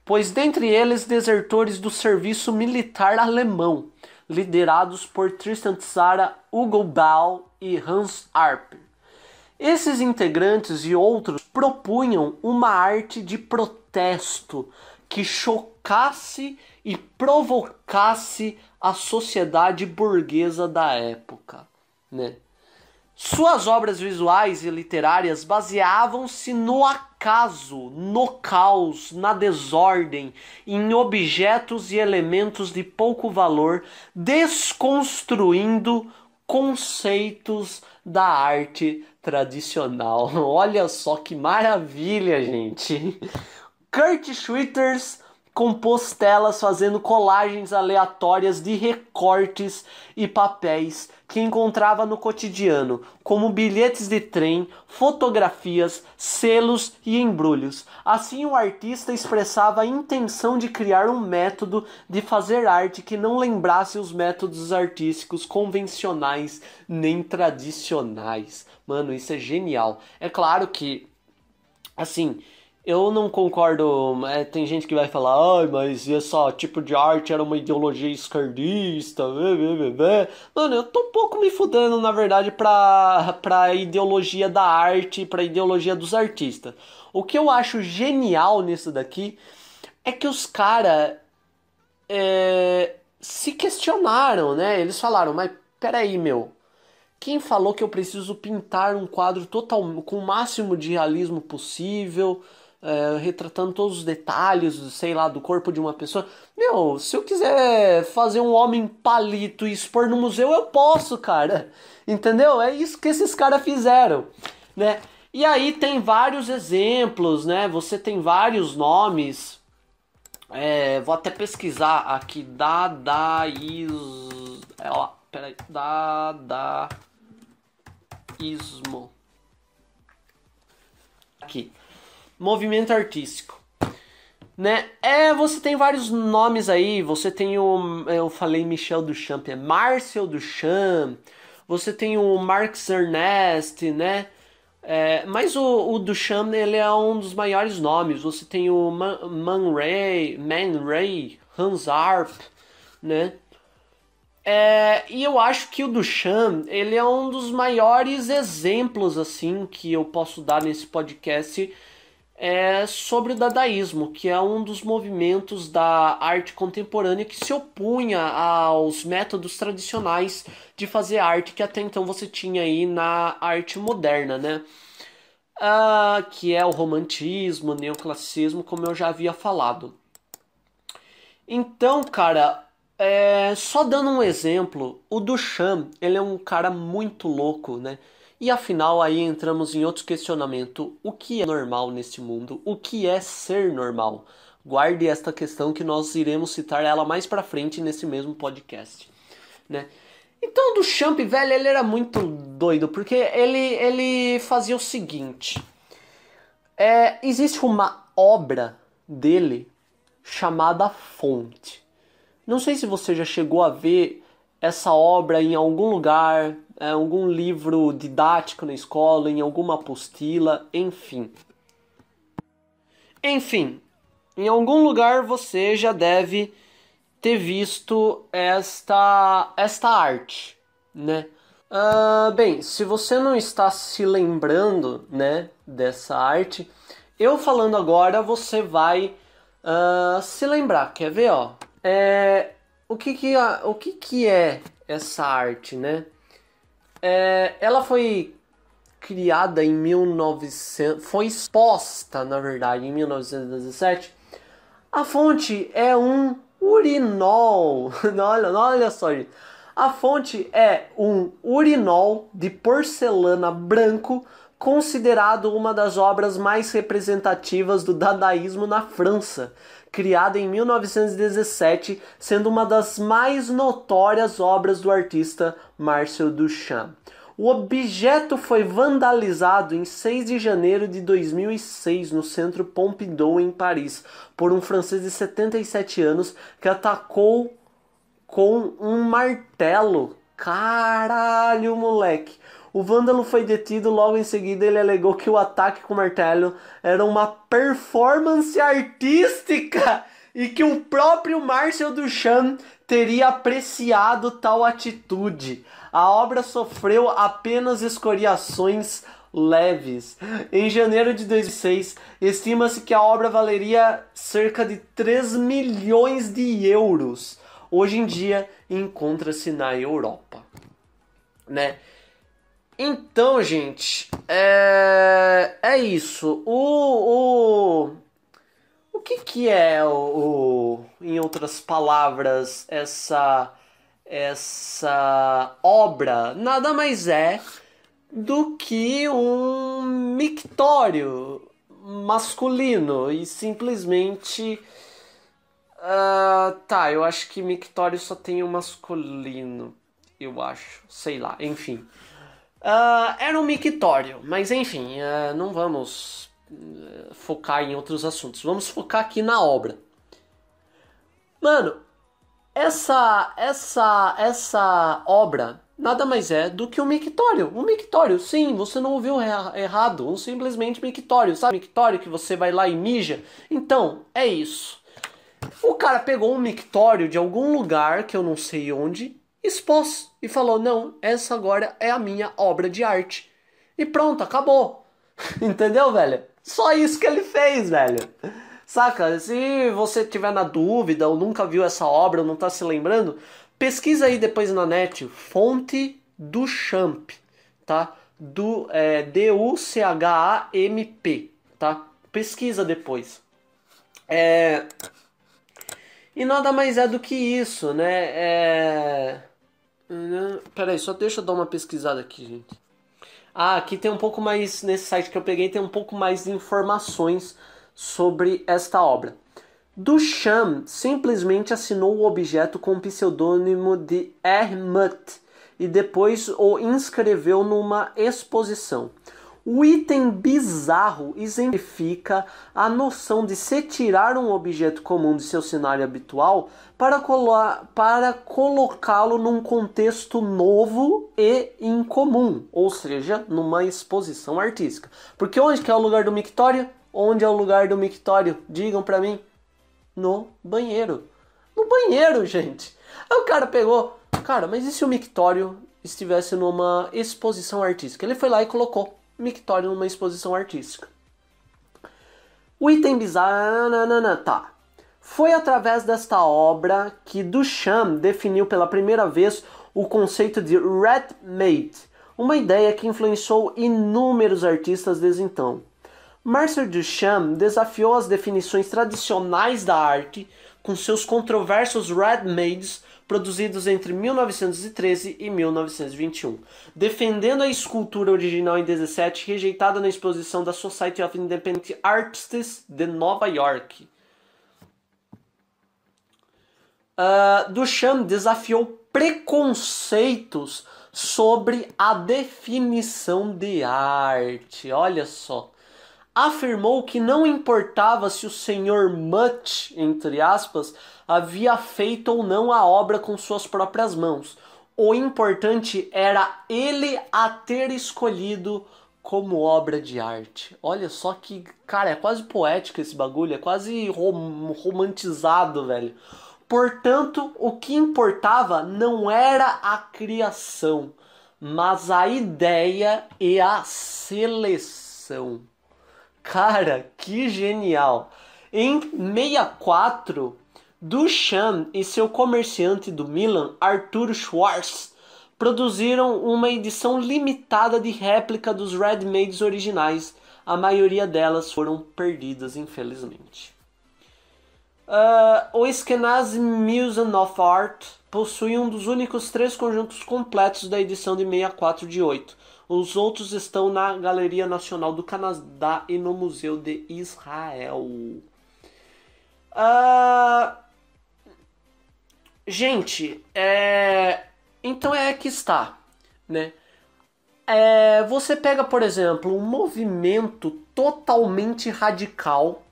Pois dentre eles desertores do serviço militar alemão, liderados por Tristan Tzara, Hugo Ball e Hans Arp. Esses integrantes e outros propunham uma arte de protesto que chocasse e provocasse a sociedade burguesa da época, né? Suas obras visuais e literárias baseavam-se no acaso, no caos, na desordem, em objetos e elementos de pouco valor, desconstruindo conceitos da arte tradicional. Olha só que maravilha, gente! Kurt Schwitters compôs telas fazendo colagens aleatórias de recortes e papéis que encontrava no cotidiano, como bilhetes de trem, fotografias, selos e embrulhos. Assim, o artista expressava a intenção de criar um método de fazer arte que não lembrasse os métodos artísticos convencionais nem tradicionais. Mano, isso é genial. É claro que, assim, eu não concordo. É, tem gente que vai falar, mas esse tipo de arte era uma ideologia esquerdista. Blá, blá, blá. Mano, eu tô um pouco me fudendo, na verdade, pra, pra ideologia da arte, pra ideologia dos artistas. O que eu acho genial nisso daqui é que os caras é, se questionaram, né? Eles falaram, mas peraí, meu. Quem falou que eu preciso pintar um quadro total com o máximo de realismo possível? É, retratando todos os detalhes, sei lá, do corpo de uma pessoa. Meu, se eu quiser fazer um homem palito e expor no museu, eu posso, cara. Entendeu? É isso que esses caras fizeram, né? E aí tem vários exemplos, né? Você tem vários nomes. É, vou até pesquisar aqui. Dadaís. É, ó, peraí. Dadaísmo. Aqui movimento artístico. Né? É, você tem vários nomes aí, você tem o, eu falei Michel Duchamp, é Marcel Duchamp, você tem o Marx Ernest, né? É, mas o, o Duchamp, ele é um dos maiores nomes, você tem o Man, Man Ray, Man Ray, Hans Arp, né? É, e eu acho que o Duchamp, ele é um dos maiores exemplos, assim, que eu posso dar nesse podcast é sobre o dadaísmo, que é um dos movimentos da arte contemporânea que se opunha aos métodos tradicionais de fazer arte que até então você tinha aí na arte moderna, né? Ah, que é o romantismo, o neoclassicismo, como eu já havia falado. Então, cara, é, só dando um exemplo, o Duchamp, ele é um cara muito louco, né? E afinal, aí entramos em outro questionamento: o que é normal neste mundo? O que é ser normal? Guarde esta questão que nós iremos citar ela mais para frente nesse mesmo podcast, né? Então, o Duchamp, velho, ele era muito doido, porque ele, ele fazia o seguinte: é, existe uma obra dele chamada Fonte. Não sei se você já chegou a ver essa obra em algum lugar, algum livro didático na escola, em alguma apostila, enfim. Enfim, em algum lugar você já deve ter visto esta, esta arte, né? Uh, bem, se você não está se lembrando, né, dessa arte, eu falando agora você vai uh, se lembrar. Quer ver, ó? É, o que que, o que que é essa arte, né? É, ela foi criada em 1900, foi exposta, na verdade, em 1917. A fonte é um urinol. olha, olha só, gente. A fonte é um urinol de porcelana branco, considerado uma das obras mais representativas do dadaísmo na França, criada em 1917, sendo uma das mais notórias obras do artista Marcel Duchamp. O objeto foi vandalizado em 6 de janeiro de 2006 no centro Pompidou, em Paris, por um francês de 77 anos que atacou com um martelo. Caralho, moleque! O vândalo foi detido logo em seguida. Ele alegou que o ataque com o martelo era uma performance artística e que o próprio Marcel Duchamp teria apreciado tal atitude. A obra sofreu apenas escoriações leves. Em janeiro de 2006, estima-se que a obra valeria cerca de 3 milhões de euros. Hoje em dia, encontra-se na Europa, né? Então, gente, é, é isso. O, o, o que, que é, o, o, em outras palavras, essa, essa obra? Nada mais é do que um mictório masculino e simplesmente. Uh, tá, eu acho que mictório só tem o masculino, eu acho, sei lá, enfim. Uh, era um mictório, mas enfim, uh, não vamos uh, focar em outros assuntos. Vamos focar aqui na obra. Mano, essa essa essa obra nada mais é do que um mictório. Um mictório, sim, você não ouviu errado. Um simplesmente mictório, sabe? Mictório que você vai lá e mija. Então, é isso. O cara pegou um mictório de algum lugar que eu não sei onde, expôs e falou: Não, essa agora é a minha obra de arte. E pronto, acabou. Entendeu, velho? Só isso que ele fez, velho. Saca? Se você tiver na dúvida ou nunca viu essa obra ou não tá se lembrando, pesquisa aí depois na net, fonte do Champ, tá? Do é, D-U-C-H-A-M-P, tá? Pesquisa depois. É... E nada mais é do que isso, né? É... Peraí, só deixa eu dar uma pesquisada aqui, gente. Ah, aqui tem um pouco mais, nesse site que eu peguei, tem um pouco mais de informações sobre esta obra. Duchamp simplesmente assinou o objeto com o pseudônimo de Hermut e depois o inscreveu numa exposição. O item bizarro exemplifica a noção de se tirar um objeto comum de seu cenário habitual para, colo para colocá-lo num contexto novo e incomum, ou seja, numa exposição artística. Porque onde que é o lugar do mictório? Onde é o lugar do mictório? Digam para mim. No banheiro. No banheiro, gente. Aí o cara pegou. Cara, mas e se o mictório estivesse numa exposição artística? Ele foi lá e colocou mictório numa exposição artística. O item bizarro. Tá. Foi através desta obra que Duchamp definiu pela primeira vez o conceito de red made, uma ideia que influenciou inúmeros artistas desde então. Marcel Duchamp desafiou as definições tradicionais da arte com seus controversos red-mades produzidos entre 1913 e 1921, defendendo a escultura original em 17 rejeitada na exposição da Society of Independent Artists de Nova York. Uh, Duchamp desafiou preconceitos sobre a definição de arte. Olha só afirmou que não importava se o senhor Much, entre aspas, havia feito ou não a obra com suas próprias mãos. O importante era ele a ter escolhido como obra de arte. Olha só que, cara, é quase poético esse bagulho, é quase rom romantizado, velho. Portanto, o que importava não era a criação, mas a ideia e a seleção. Cara, que genial! Em 64, Duchamp e seu comerciante do Milan, Arthur Schwartz, produziram uma edição limitada de réplica dos Red-Mades originais. A maioria delas foram perdidas, infelizmente. Uh, o Eskenazi Museum of Art possui um dos únicos três conjuntos completos da edição de 64 de 8, os outros estão na Galeria Nacional do Canadá e no Museu de Israel. Uh... Gente, é... então é que está, né? É... Você pega, por exemplo, um movimento totalmente radical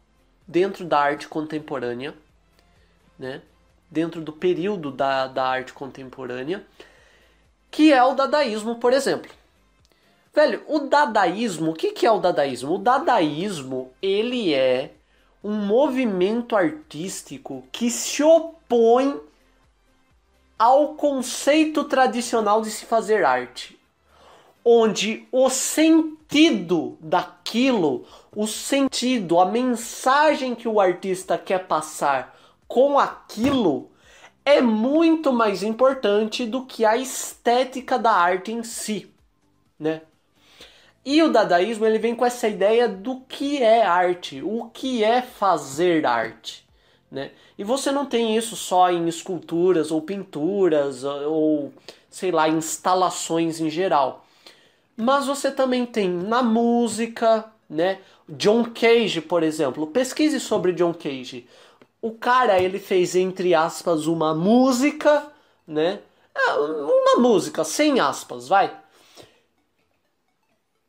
dentro da arte contemporânea, né? Dentro do período da, da arte contemporânea, que é o dadaísmo, por exemplo. Velho, o dadaísmo, o que, que é o dadaísmo? O dadaísmo, ele é um movimento artístico que se opõe ao conceito tradicional de se fazer arte, onde o sentido daquilo, o sentido, a mensagem que o artista quer passar com aquilo é muito mais importante do que a estética da arte em si, né? E o dadaísmo ele vem com essa ideia do que é arte, o que é fazer arte. Né? E você não tem isso só em esculturas ou pinturas ou, sei lá, instalações em geral. Mas você também tem na música, né? John Cage, por exemplo. Pesquise sobre John Cage. O cara, ele fez, entre aspas, uma música, né? É, uma música, sem aspas, vai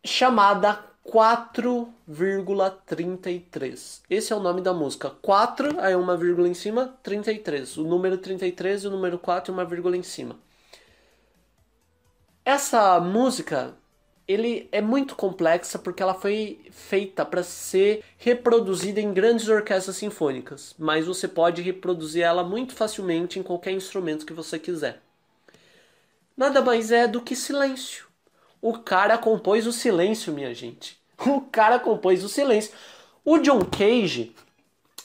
chamada 4,33. Esse é o nome da música. 4, aí uma vírgula em cima, 33. O número 33 e o número 4 e uma vírgula em cima. Essa música ele é muito complexa porque ela foi feita para ser reproduzida em grandes orquestras sinfônicas, mas você pode reproduzir ela muito facilmente em qualquer instrumento que você quiser. Nada mais é do que silêncio. O cara compôs o silêncio, minha gente. O cara compôs o silêncio. O John Cage,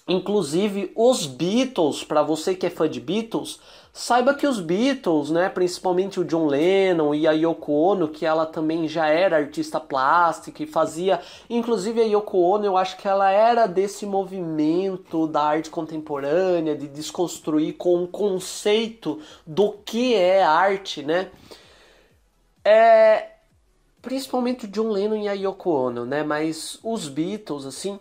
inclusive os Beatles, para você que é fã de Beatles, Saiba que os Beatles, né, principalmente o John Lennon e a Yoko Ono, que ela também já era artista plástica e fazia, inclusive a Yoko Ono, eu acho que ela era desse movimento da arte contemporânea, de desconstruir com o conceito do que é arte, né? É, principalmente o John Lennon e a Yoko Ono, né? Mas os Beatles, assim,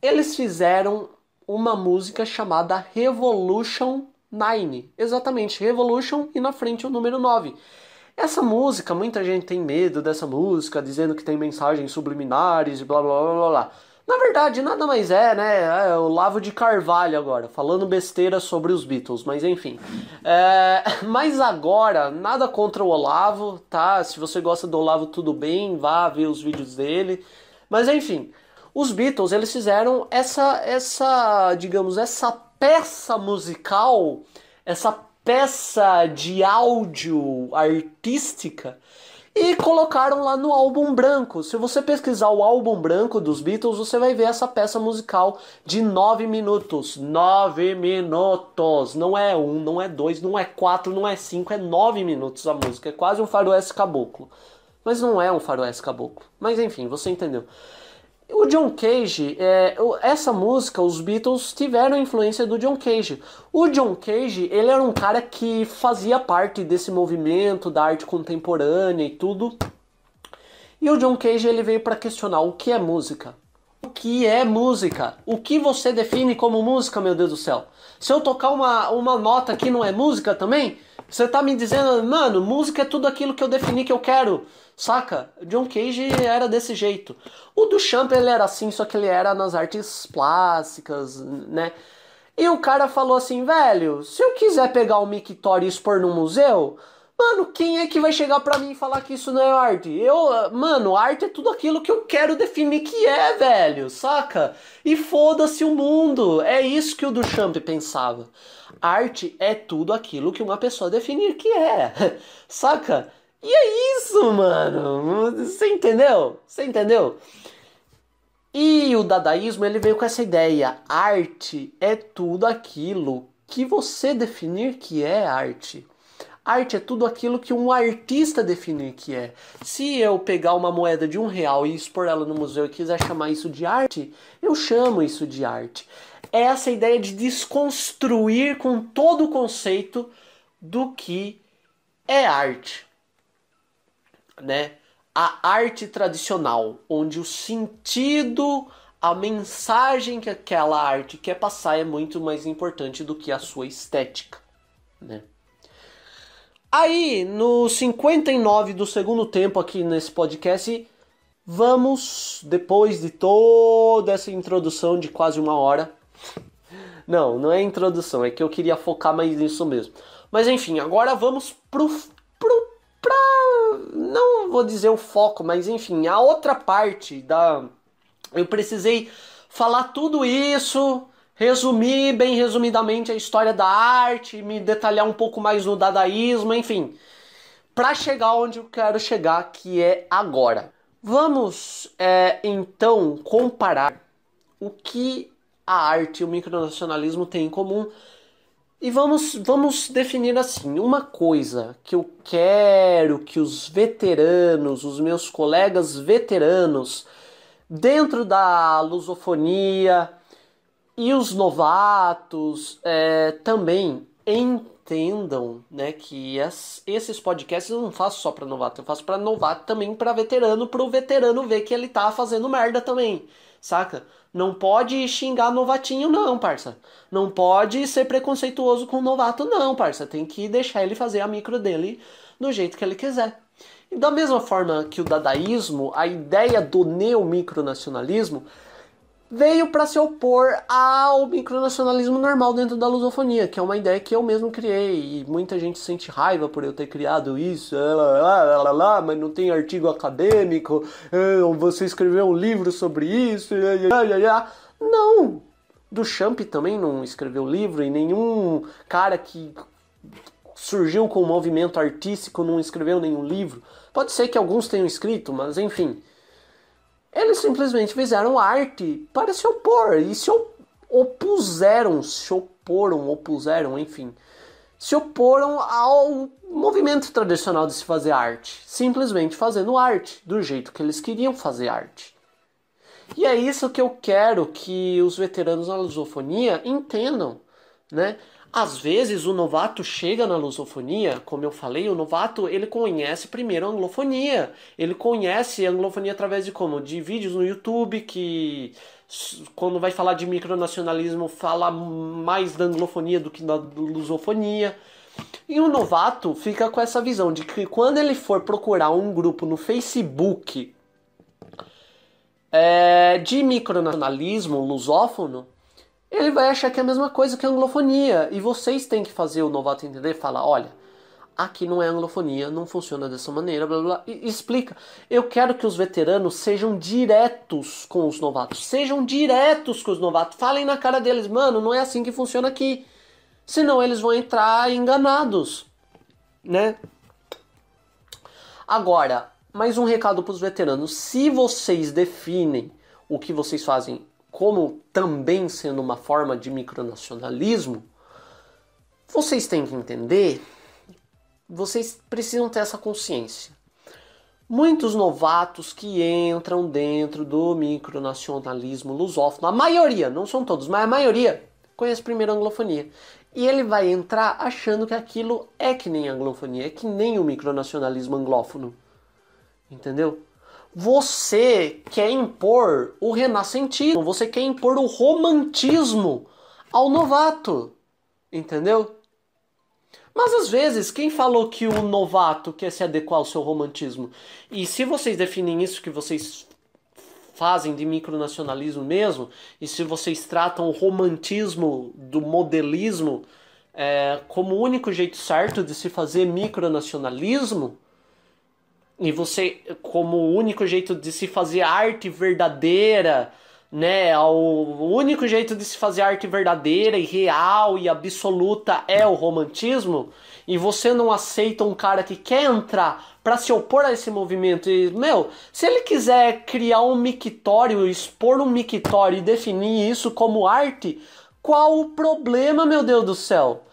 eles fizeram uma música chamada Revolution Nine. Exatamente, Revolution e na frente o número 9. Essa música, muita gente tem medo dessa música, dizendo que tem mensagens subliminares e blá blá blá blá blá. Na verdade, nada mais é, né? É o Lavo de Carvalho agora, falando besteira sobre os Beatles, mas enfim. É, mas agora, nada contra o Olavo, tá? Se você gosta do Olavo, tudo bem, vá ver os vídeos dele. Mas enfim, os Beatles, eles fizeram essa, essa digamos, essa peça musical, essa peça de áudio artística e colocaram lá no álbum branco. Se você pesquisar o álbum branco dos Beatles, você vai ver essa peça musical de nove minutos. Nove minutos! Não é um, não é dois, não é quatro, não é cinco, é nove minutos a música. É quase um faroeste caboclo. Mas não é um faroeste caboclo. Mas enfim, você entendeu. O John Cage, é, essa música, os Beatles tiveram influência do John Cage. O John Cage, ele era um cara que fazia parte desse movimento da arte contemporânea e tudo. E o John Cage ele veio para questionar o que é música. O que é música? O que você define como música, meu Deus do céu? Se eu tocar uma, uma nota aqui não é música também? Você tá me dizendo, mano, música é tudo aquilo que eu defini que eu quero. Saca? John Cage era desse jeito. O Duchamp ele era assim, só que ele era nas artes plásticas, né? E o cara falou assim, velho, se eu quiser pegar o mictório e expor no museu, mano, quem é que vai chegar pra mim e falar que isso não é arte? Eu, mano, arte é tudo aquilo que eu quero definir que é, velho, saca? E foda-se o mundo. É isso que o Duchamp pensava. Arte é tudo aquilo que uma pessoa definir que é, saca? E é isso, mano. Você entendeu? Você entendeu? E o dadaísmo ele veio com essa ideia: arte é tudo aquilo que você definir que é arte. Arte é tudo aquilo que um artista definir que é. Se eu pegar uma moeda de um real e expor ela no museu e quiser chamar isso de arte, eu chamo isso de arte. É essa ideia de desconstruir com todo o conceito do que é arte né, a arte tradicional, onde o sentido, a mensagem que aquela arte quer passar é muito mais importante do que a sua estética, né? Aí, no 59 do segundo tempo aqui nesse podcast, vamos, depois de toda essa introdução de quase uma hora. Não, não é introdução, é que eu queria focar mais nisso mesmo. Mas enfim, agora vamos pro, pro pra. Não vou dizer o foco, mas enfim, a outra parte da. Eu precisei falar tudo isso, resumir bem resumidamente a história da arte, me detalhar um pouco mais no dadaísmo, enfim, para chegar onde eu quero chegar, que é agora. Vamos é, então comparar o que a arte e o micronacionalismo têm em comum e vamos, vamos definir assim: uma coisa que eu quero que os veteranos, os meus colegas veteranos, dentro da lusofonia e os novatos é, também entendam né, que as, esses podcasts eu não faço só para novato, eu faço para novato também para veterano, para o veterano ver que ele tá fazendo merda também, saca? Não pode xingar novatinho, não, parça. Não pode ser preconceituoso com o novato, não, parça. Tem que deixar ele fazer a micro dele do jeito que ele quiser. E da mesma forma que o dadaísmo, a ideia do neomicronacionalismo veio para se opor ao micronacionalismo normal dentro da lusofonia, que é uma ideia que eu mesmo criei e muita gente sente raiva por eu ter criado isso, lá, lá, lá, lá mas não tem artigo acadêmico, você escreveu um livro sobre isso, não. Do Champ também não escreveu livro e nenhum cara que surgiu com o movimento artístico não escreveu nenhum livro. Pode ser que alguns tenham escrito, mas enfim. Eles simplesmente fizeram arte para se opor e se opuseram, se oporam, opuseram, enfim, se oporam ao movimento tradicional de se fazer arte, simplesmente fazendo arte do jeito que eles queriam fazer arte. E é isso que eu quero que os veteranos na lusofonia entendam, né? Às vezes o novato chega na lusofonia, como eu falei, o novato ele conhece primeiro a anglofonia. Ele conhece a anglofonia através de como? De vídeos no YouTube que quando vai falar de micronacionalismo fala mais da anglofonia do que da lusofonia. E o novato fica com essa visão de que quando ele for procurar um grupo no Facebook é, de micronacionalismo lusófono, ele vai achar que é a mesma coisa que a anglofonia. E vocês têm que fazer o novato entender falar, olha, aqui não é anglofonia, não funciona dessa maneira, blá blá. E explica. Eu quero que os veteranos sejam diretos com os novatos. Sejam diretos com os novatos. Falem na cara deles, mano, não é assim que funciona aqui. Senão eles vão entrar enganados, né? Agora, mais um recado para os veteranos. Se vocês definem o que vocês fazem como também sendo uma forma de micronacionalismo, vocês têm que entender, vocês precisam ter essa consciência. Muitos novatos que entram dentro do micronacionalismo lusófono, a maioria, não são todos, mas a maioria, conhece primeiro a anglofonia. E ele vai entrar achando que aquilo é que nem a anglofonia, é que nem o micronacionalismo anglófono. Entendeu? Você quer impor o renascentismo, você quer impor o romantismo ao novato, entendeu? Mas às vezes, quem falou que o novato quer se adequar ao seu romantismo? E se vocês definem isso que vocês fazem de micronacionalismo mesmo, e se vocês tratam o romantismo do modelismo é, como o único jeito certo de se fazer micronacionalismo, e você, como o único jeito de se fazer arte verdadeira, né? O único jeito de se fazer arte verdadeira e real e absoluta é o romantismo, e você não aceita um cara que quer entrar para se opor a esse movimento, e, meu, se ele quiser criar um mictório, expor um mictório e definir isso como arte, qual o problema, meu Deus do céu?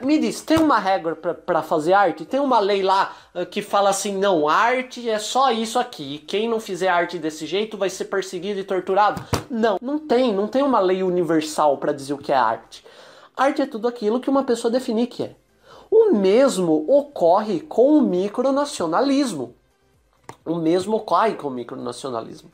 Me diz, tem uma regra para fazer arte? Tem uma lei lá uh, que fala assim: não, arte é só isso aqui. Quem não fizer arte desse jeito vai ser perseguido e torturado? Não, não tem. Não tem uma lei universal para dizer o que é arte. Arte é tudo aquilo que uma pessoa definir que é. O mesmo ocorre com o micronacionalismo. O mesmo ocorre com o micronacionalismo.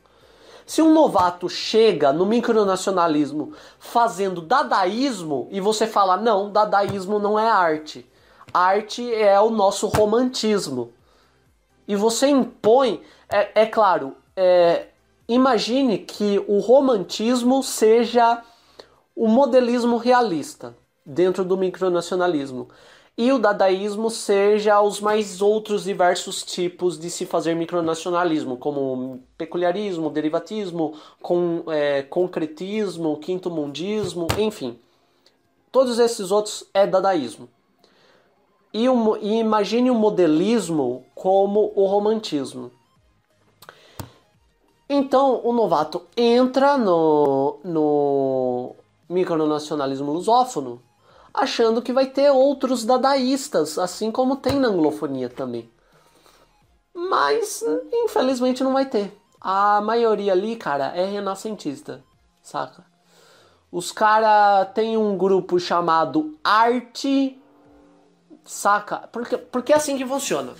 Se um novato chega no micronacionalismo fazendo dadaísmo e você fala, não, dadaísmo não é arte. Arte é o nosso romantismo. E você impõe, é, é claro, é, imagine que o romantismo seja o modelismo realista dentro do micronacionalismo e o dadaísmo seja os mais outros diversos tipos de se fazer micronacionalismo, como peculiarismo, derivatismo, com, é, concretismo, quinto mundismo, enfim. Todos esses outros é dadaísmo. E, e imagine o modelismo como o romantismo. Então o novato entra no, no micronacionalismo lusófono achando que vai ter outros dadaístas, assim como tem na anglofonia também. Mas, infelizmente, não vai ter. A maioria ali, cara, é renascentista, saca? Os caras têm um grupo chamado Arte, saca? Porque, porque é assim que funciona.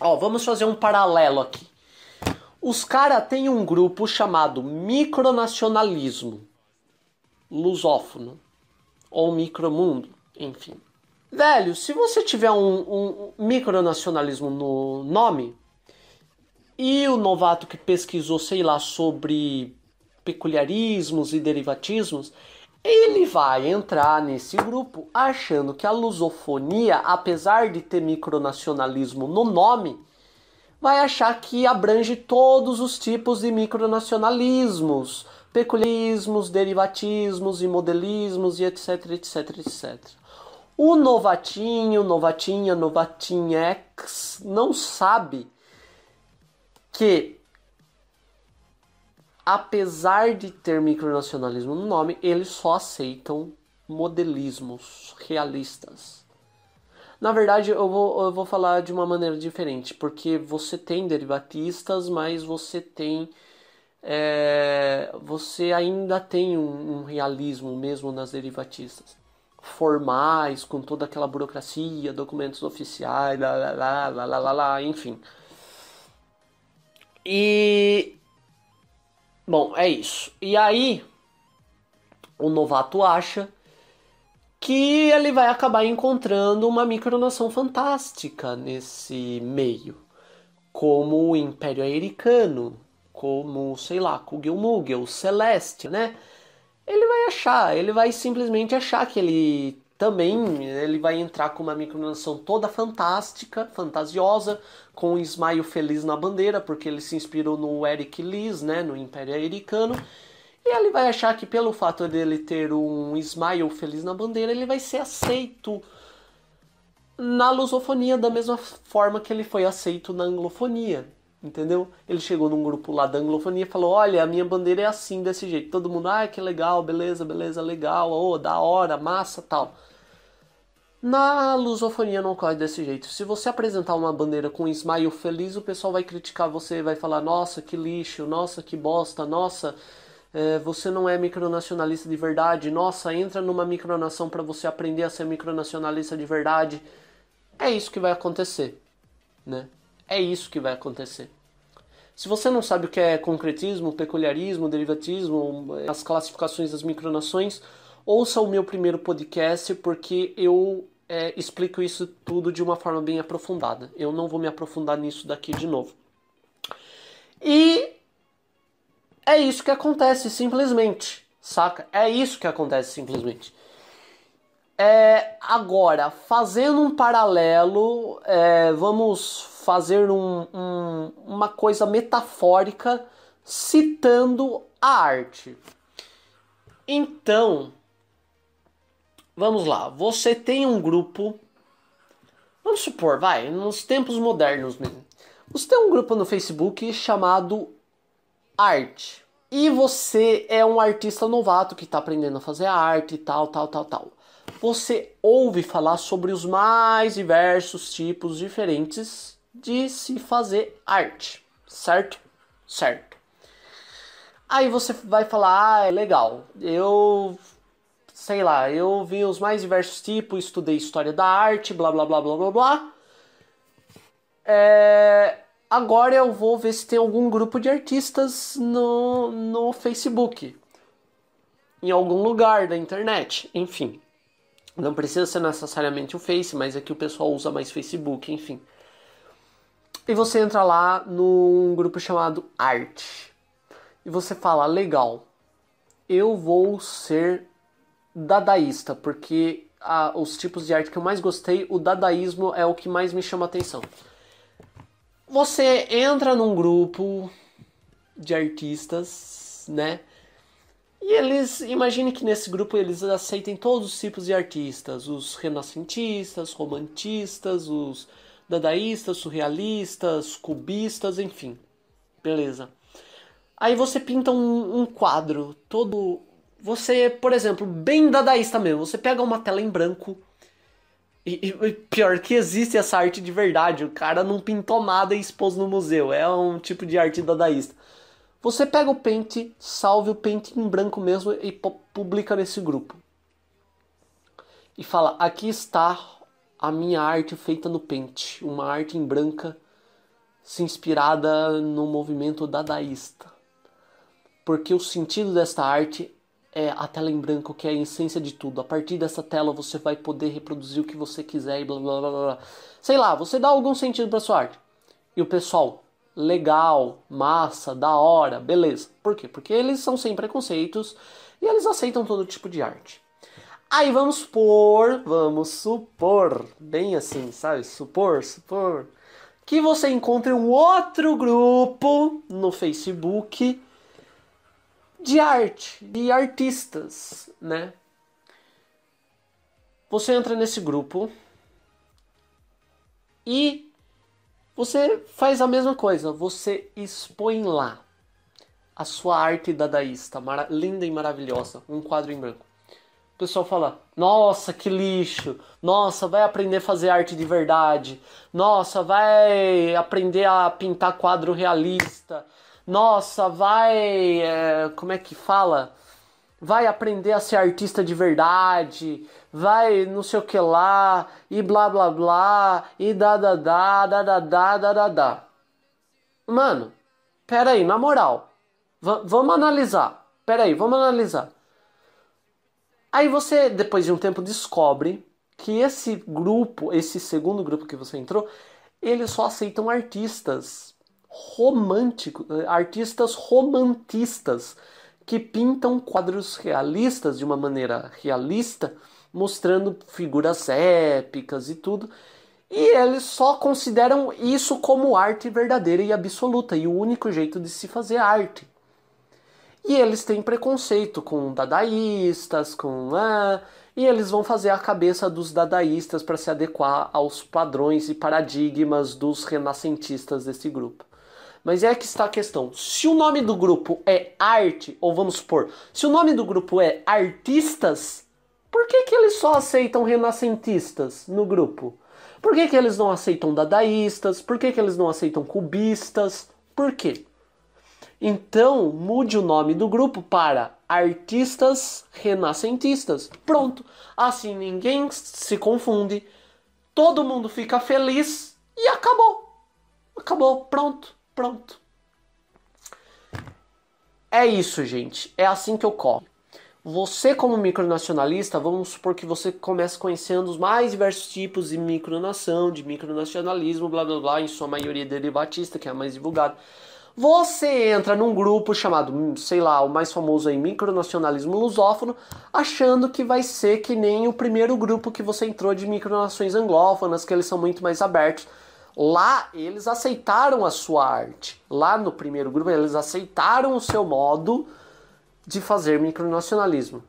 Ó, vamos fazer um paralelo aqui. Os caras têm um grupo chamado Micronacionalismo Lusófono ou micromundo, enfim. Velho, se você tiver um, um micronacionalismo no nome e o novato que pesquisou, sei lá, sobre peculiarismos e derivatismos, ele vai entrar nesse grupo achando que a lusofonia, apesar de ter micronacionalismo no nome, vai achar que abrange todos os tipos de micronacionalismos, peculiarismos, derivatismos e modelismos e etc, etc, etc. O novatinho, novatinha, novatinhex não sabe que apesar de ter micronacionalismo no nome, eles só aceitam modelismos realistas. Na verdade, eu vou, eu vou falar de uma maneira diferente, porque você tem derivatistas, mas você tem. É, você ainda tem um, um realismo mesmo nas derivatistas. Formais, com toda aquela burocracia, documentos oficiais, lá, lá, lá, lá, lá, lá, lá enfim. E Bom, é isso. E aí, o novato acha que ele vai acabar encontrando uma micronação fantástica nesse meio, como o Império Americano, como, sei lá, Kugelmugel, Celeste, né? Ele vai achar, ele vai simplesmente achar que ele também ele vai entrar com uma micronação toda fantástica, fantasiosa, com o Ismael feliz na bandeira, porque ele se inspirou no Eric Lees, né, no Império Americano. E ele vai achar que pelo fato dele ter um Ismael feliz na bandeira, ele vai ser aceito na lusofonia da mesma forma que ele foi aceito na anglofonia entendeu? Ele chegou num grupo lá da anglofonia e falou: Olha, a minha bandeira é assim, desse jeito. Todo mundo, ah, que legal, beleza, beleza, legal, oh, da hora, massa, tal. Na lusofonia não ocorre desse jeito. Se você apresentar uma bandeira com um smile feliz, o pessoal vai criticar você, vai falar: Nossa, que lixo, nossa, que bosta, nossa. É, você não é micronacionalista de verdade. Nossa, entra numa micronação para você aprender a ser micronacionalista de verdade. É isso que vai acontecer, né? É isso que vai acontecer. Se você não sabe o que é concretismo, peculiarismo, derivatismo, as classificações das micronações, ouça o meu primeiro podcast porque eu é, explico isso tudo de uma forma bem aprofundada. Eu não vou me aprofundar nisso daqui de novo. E é isso que acontece simplesmente, saca? É isso que acontece simplesmente. É, agora, fazendo um paralelo, é, vamos fazer um, um, uma coisa metafórica citando a arte. Então, vamos lá. Você tem um grupo. Vamos supor, vai, nos tempos modernos mesmo. Você tem um grupo no Facebook chamado Arte. E você é um artista novato que está aprendendo a fazer arte e tal, tal, tal, tal. Você ouve falar sobre os mais diversos tipos diferentes de se fazer arte, certo? Certo. Aí você vai falar, ah, é legal, eu sei lá, eu vi os mais diversos tipos, estudei história da arte, blá blá blá blá blá blá. É, agora eu vou ver se tem algum grupo de artistas no, no Facebook, em algum lugar da internet, enfim. Não precisa ser necessariamente o Face, mas é que o pessoal usa mais Facebook, enfim. E você entra lá num grupo chamado Arte. E você fala: legal, eu vou ser dadaísta, porque os tipos de arte que eu mais gostei, o dadaísmo é o que mais me chama atenção. Você entra num grupo de artistas, né? E eles, imagine que nesse grupo eles aceitem todos os tipos de artistas, os renascentistas, romantistas, os dadaístas, surrealistas, cubistas, enfim. Beleza. Aí você pinta um, um, quadro todo. Você, por exemplo, bem dadaísta mesmo. Você pega uma tela em branco. E, e, pior que existe essa arte de verdade. O cara não pintou nada e expôs no museu. É um tipo de arte dadaísta. Você pega o pente, salve o pente em branco mesmo e publica nesse grupo. E fala: aqui está a minha arte feita no pente, uma arte em branca, se inspirada no movimento dadaísta. Porque o sentido desta arte é a tela em branco, que é a essência de tudo. A partir dessa tela você vai poder reproduzir o que você quiser e blá blá blá blá. Sei lá, você dá algum sentido para sua arte. E o pessoal legal, massa, da hora, beleza. Por quê? Porque eles são sem preconceitos e eles aceitam todo tipo de arte. Aí vamos supor, vamos supor, bem assim, sabe? Supor, supor, que você encontre um outro grupo no Facebook de arte, de artistas, né? Você entra nesse grupo e você faz a mesma coisa, você expõe lá a sua arte dadaísta, linda e maravilhosa, um quadro em branco. O pessoal fala: Nossa, que lixo! Nossa, vai aprender a fazer arte de verdade. Nossa, vai aprender a pintar quadro realista. Nossa, vai. É, como é que fala? Vai aprender a ser artista de verdade vai não sei o que lá, e blá blá blá, e da da da da da da da da. Mano, pera aí, na moral, v vamos analisar. Pera aí, vamos analisar. Aí você, depois de um tempo, descobre que esse grupo, esse segundo grupo que você entrou, eles só aceitam artistas românticos, artistas romantistas que pintam quadros realistas de uma maneira realista mostrando figuras épicas e tudo. E eles só consideram isso como arte verdadeira e absoluta e o único jeito de se fazer arte. E eles têm preconceito com dadaístas, com. Ah, e eles vão fazer a cabeça dos dadaístas para se adequar aos padrões e paradigmas dos renascentistas desse grupo. Mas é que está a questão. Se o nome do grupo é arte, ou vamos supor, se o nome do grupo é artistas, por que, que eles só aceitam renascentistas no grupo? Por que, que eles não aceitam dadaístas? Por que, que eles não aceitam cubistas? Por quê? Então, mude o nome do grupo para Artistas Renascentistas. Pronto. Assim ninguém se confunde, todo mundo fica feliz e acabou. Acabou, pronto, pronto. É isso, gente. É assim que ocorre. Você, como micronacionalista, vamos supor que você comece conhecendo os mais diversos tipos de micronação, de micronacionalismo, blá blá blá, em sua maioria derivatista, que é a mais divulgada. Você entra num grupo chamado, sei lá, o mais famoso aí, micronacionalismo lusófono, achando que vai ser que nem o primeiro grupo que você entrou de micronações anglófonas, que eles são muito mais abertos. Lá eles aceitaram a sua arte. Lá no primeiro grupo eles aceitaram o seu modo de fazer micronacionalismo.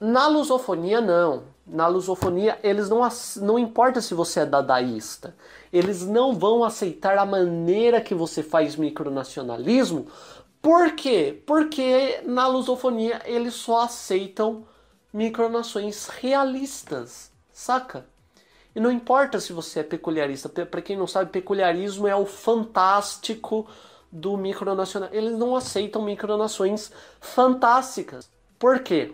Na lusofonia não. Na lusofonia eles não não importa se você é dadaísta eles não vão aceitar a maneira que você faz micronacionalismo. Por quê? Porque na lusofonia eles só aceitam micronações realistas, saca? E não importa se você é peculiarista. Para quem não sabe, peculiarismo é o fantástico do micronacional. Eles não aceitam micronações fantásticas. Por quê?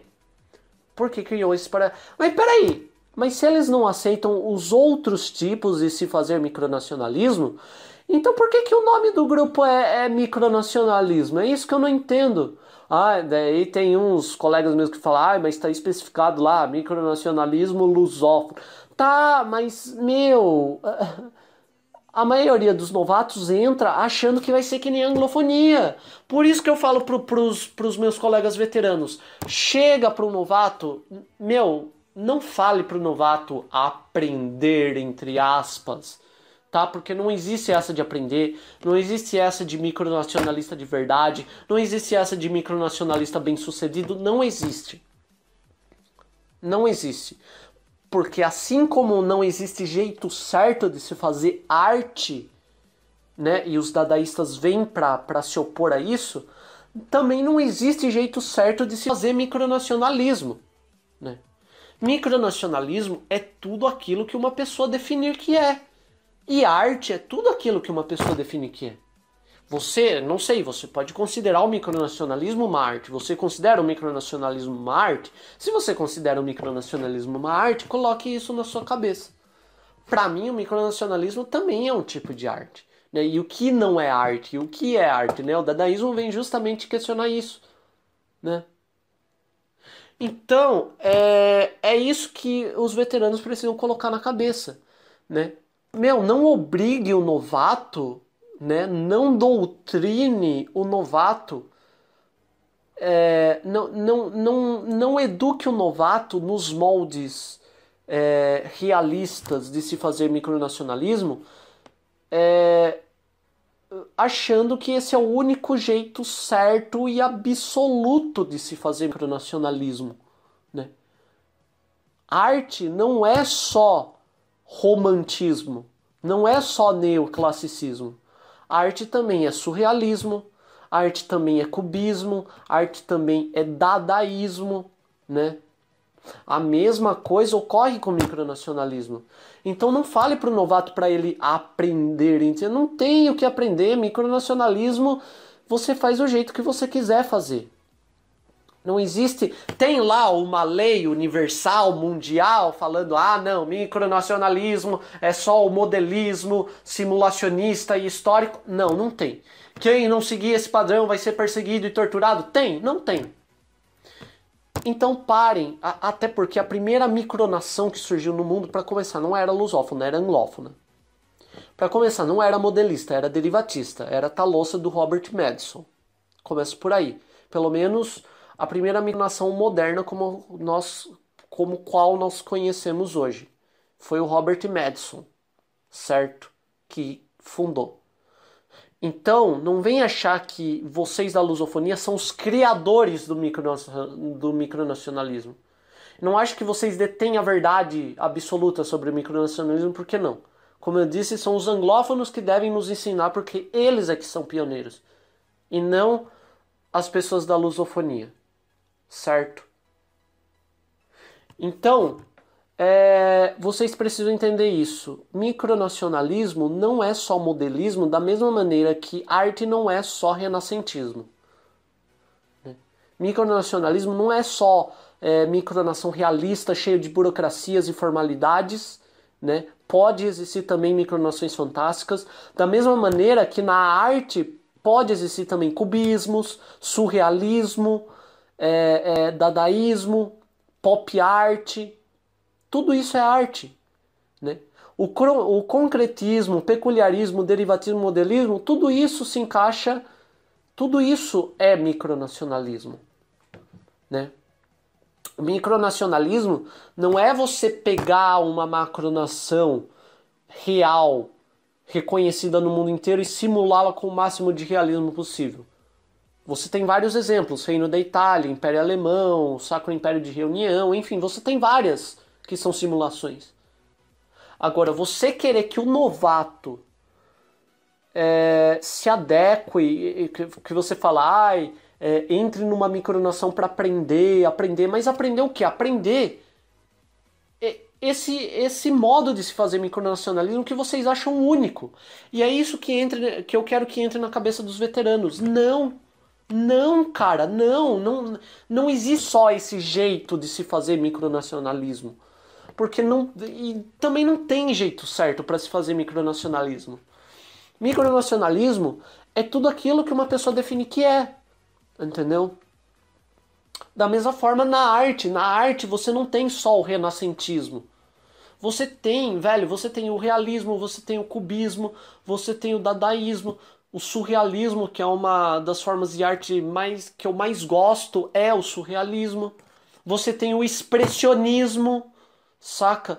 Porque criou esse para. Mas peraí, mas se eles não aceitam os outros tipos de se fazer micronacionalismo, então por que, que o nome do grupo é, é micronacionalismo? É isso que eu não entendo. Ah, daí tem uns colegas meus que falam, ah, mas está especificado lá, micronacionalismo lusófono. Tá, mas, meu, a maioria dos novatos entra achando que vai ser que nem anglofonia. Por isso que eu falo pro, pros, pros meus colegas veteranos, chega pro novato, meu, não fale para o novato aprender, entre aspas, tá? Porque não existe essa de aprender, não existe essa de micronacionalista de verdade, não existe essa de micronacionalista bem sucedido, não existe. Não existe. Porque assim como não existe jeito certo de se fazer arte, né, e os dadaístas vêm para se opor a isso, também não existe jeito certo de se fazer micronacionalismo, né? Micronacionalismo é tudo aquilo que uma pessoa definir que é. E arte é tudo aquilo que uma pessoa define que é. Você, não sei, você pode considerar o micronacionalismo uma arte. Você considera o micronacionalismo uma arte? Se você considera o micronacionalismo uma arte, coloque isso na sua cabeça. Para mim, o micronacionalismo também é um tipo de arte. Né? E o que não é arte? E o que é arte? Né? O dadaísmo vem justamente questionar isso. Né? Então, é, é isso que os veteranos precisam colocar na cabeça, né? Meu, não obrigue o novato, né? Não doutrine o novato, é, não, não, não, não eduque o novato nos moldes é, realistas de se fazer micronacionalismo, é, achando que esse é o único jeito certo e absoluto de se fazer micronacionalismo. Né? Arte não é só romantismo, não é só neoclassicismo. Arte também é surrealismo, arte também é cubismo, arte também é dadaísmo, né? A mesma coisa ocorre com o micronacionalismo. Então não fale para o novato para ele aprender. Não tem o que aprender. Micronacionalismo você faz do jeito que você quiser fazer. Não existe. Tem lá uma lei universal, mundial, falando: ah, não, micronacionalismo é só o modelismo simulacionista e histórico. Não, não tem. Quem não seguir esse padrão vai ser perseguido e torturado? Tem? Não tem. Então parem, a, até porque a primeira micronação que surgiu no mundo, para começar, não era lusófona, era anglófona. Para começar, não era modelista, era derivatista, era a do Robert Madison. Começa por aí. Pelo menos a primeira micronação moderna como nós como qual nós conhecemos hoje. Foi o Robert Madison, certo? Que fundou. Então, não vem achar que vocês da lusofonia são os criadores do, micro, do micronacionalismo. Não acho que vocês detêm a verdade absoluta sobre o micronacionalismo, porque não. Como eu disse, são os anglófonos que devem nos ensinar, porque eles é que são pioneiros. E não as pessoas da lusofonia. Certo? Então, é, vocês precisam entender isso. Micronacionalismo não é só modelismo, da mesma maneira que arte não é só renascentismo. Né? Micronacionalismo não é só é, micronação realista, cheio de burocracias e formalidades. Né? Pode existir também micronações fantásticas, da mesma maneira que na arte pode existir também cubismos, surrealismo, é, é dadaísmo, pop art tudo isso é arte. Né? O, o concretismo, o peculiarismo, o derivatismo, o modelismo, tudo isso se encaixa, tudo isso é micronacionalismo. Né? O micronacionalismo não é você pegar uma macronação real, reconhecida no mundo inteiro e simulá-la com o máximo de realismo possível. Você tem vários exemplos, Reino da Itália, Império Alemão, Sacro Império de Reunião, enfim, você tem várias que são simulações. Agora, você querer que o novato é, se adeque, que, você fala, ai, é, entre numa micronação para aprender, aprender, mas aprender o que? Aprender esse, esse modo de se fazer micronacionalismo que vocês acham único. E é isso que, entre, que eu quero que entre na cabeça dos veteranos. Não! Não, cara, não, não, não existe só esse jeito de se fazer micronacionalismo porque não e também não tem jeito certo para se fazer micronacionalismo. Micronacionalismo é tudo aquilo que uma pessoa define que é, entendeu? Da mesma forma na arte, na arte você não tem só o renascentismo. Você tem, velho, você tem o realismo, você tem o cubismo, você tem o dadaísmo, o surrealismo, que é uma das formas de arte mais que eu mais gosto, é o surrealismo. Você tem o expressionismo, Saca?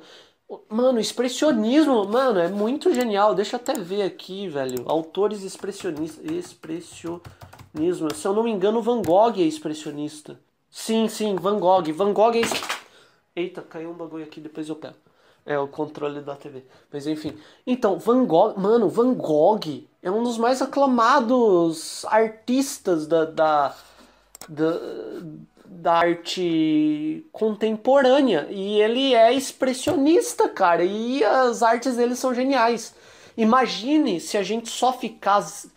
Mano, expressionismo, mano, é muito genial. Deixa eu até ver aqui, velho. Autores expressionistas. Expressionismo. Se eu não me engano, Van Gogh é expressionista. Sim, sim, Van Gogh. Van Gogh é. Eita, caiu um bagulho aqui, depois eu pego. É o controle da TV. Mas enfim. Então, Van Gogh. Mano, Van Gogh é um dos mais aclamados artistas da. da, da da arte contemporânea e ele é expressionista, cara, e as artes dele são geniais. Imagine se a gente só ficasse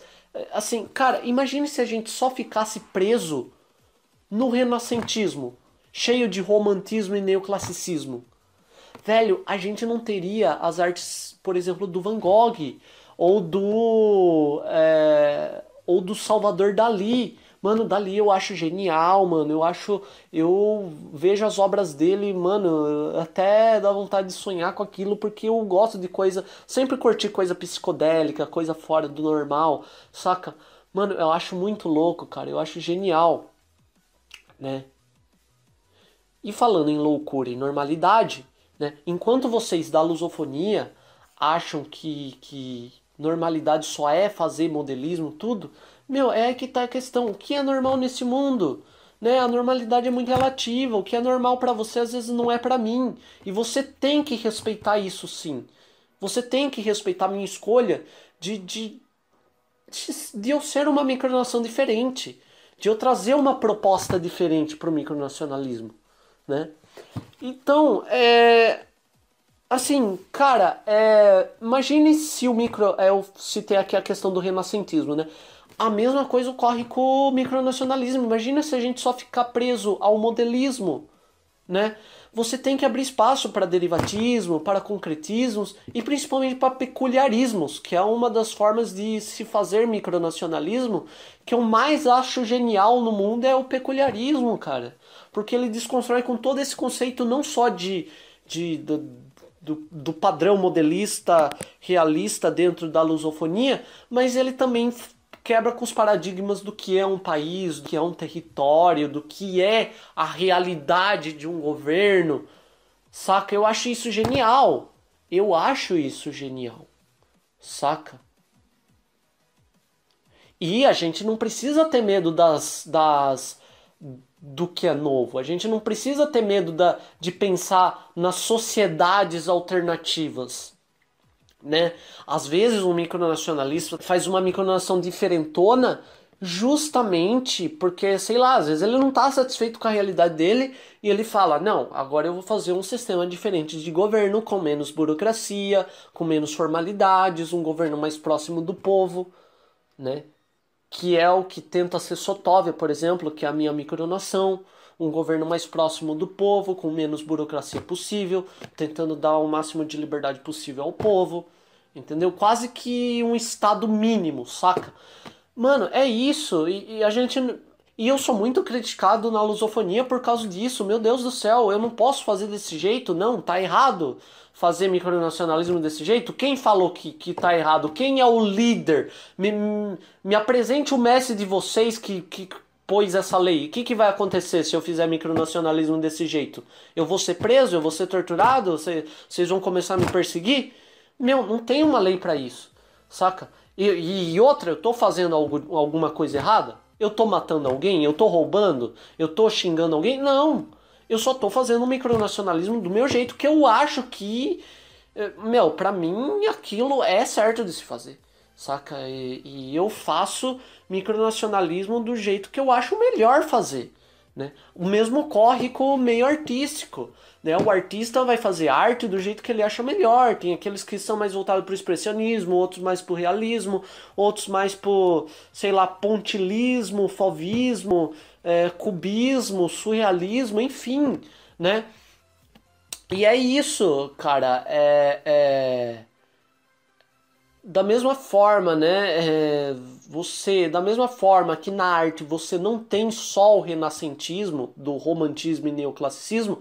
assim, cara, imagine se a gente só ficasse preso no renascentismo, cheio de romantismo e neoclassicismo. Velho, a gente não teria as artes, por exemplo, do Van Gogh ou do é, ou do Salvador Dali Mano, dali eu acho genial, mano. Eu acho. Eu vejo as obras dele, mano, até dá vontade de sonhar com aquilo, porque eu gosto de coisa. Sempre curti coisa psicodélica, coisa fora do normal, saca? Mano, eu acho muito louco, cara. Eu acho genial, né? E falando em loucura e normalidade, né? Enquanto vocês da lusofonia acham que, que normalidade só é fazer modelismo, tudo, meu, é que tá a questão. O que é normal nesse mundo? Né? A normalidade é muito relativa. O que é normal para você às vezes não é para mim. E você tem que respeitar isso sim. Você tem que respeitar a minha escolha de, de, de, eu ser uma micronação diferente. De eu trazer uma proposta diferente para o micronacionalismo. Né? Então, é, Assim, cara, é, imagine se o micro. É, eu citei aqui a questão do renascentismo, né? A mesma coisa ocorre com o micronacionalismo. Imagina se a gente só ficar preso ao modelismo, né? Você tem que abrir espaço para derivatismo, para concretismos e principalmente para peculiarismos, que é uma das formas de se fazer micronacionalismo que eu mais acho genial no mundo é o peculiarismo, cara. Porque ele desconstrói com todo esse conceito não só de, de, de do, do padrão modelista realista dentro da lusofonia, mas ele também quebra com os paradigmas do que é um país, do que é um território, do que é a realidade de um governo. Saca? Eu acho isso genial. Eu acho isso genial. Saca? E a gente não precisa ter medo das, das do que é novo. A gente não precisa ter medo da, de pensar nas sociedades alternativas. Né? Às vezes um micronacionalista faz uma micronação diferentona justamente porque, sei lá, às vezes ele não está satisfeito com a realidade dele e ele fala: não, agora eu vou fazer um sistema diferente de governo, com menos burocracia, com menos formalidades, um governo mais próximo do povo, né? Que é o que tenta ser Sotóvia, por exemplo, que é a minha micronação, um governo mais próximo do povo, com menos burocracia possível, tentando dar o máximo de liberdade possível ao povo, entendeu? Quase que um estado mínimo, saca? Mano, é isso, e, e a gente. E eu sou muito criticado na lusofonia por causa disso. Meu Deus do céu, eu não posso fazer desse jeito, não, tá errado fazer micronacionalismo desse jeito? Quem falou que, que tá errado? Quem é o líder? Me, me apresente o mestre de vocês que, que pôs essa lei. O que, que vai acontecer se eu fizer micronacionalismo desse jeito? Eu vou ser preso? Eu vou ser torturado? Vocês vão começar a me perseguir? Meu, não tem uma lei para isso, saca? E, e, outra, eu tô fazendo algo, alguma coisa errada? Eu tô matando alguém? Eu tô roubando? Eu tô xingando alguém? Não! Eu só tô fazendo um micronacionalismo do meu jeito, que eu acho que, eh, meu, pra mim aquilo é certo de se fazer, saca? E, e eu faço micronacionalismo do jeito que eu acho melhor fazer. Né? O mesmo ocorre com o meio artístico. Né? O artista vai fazer arte do jeito que ele acha melhor. Tem aqueles que são mais voltados para o expressionismo, outros mais para o realismo, outros mais para sei lá, pontilismo, fovismo, é, cubismo, surrealismo, enfim, né? E é isso, cara. É, é... Da mesma forma, né? É... Você, da mesma forma que na arte você não tem só o renascentismo, do romantismo e neoclassicismo,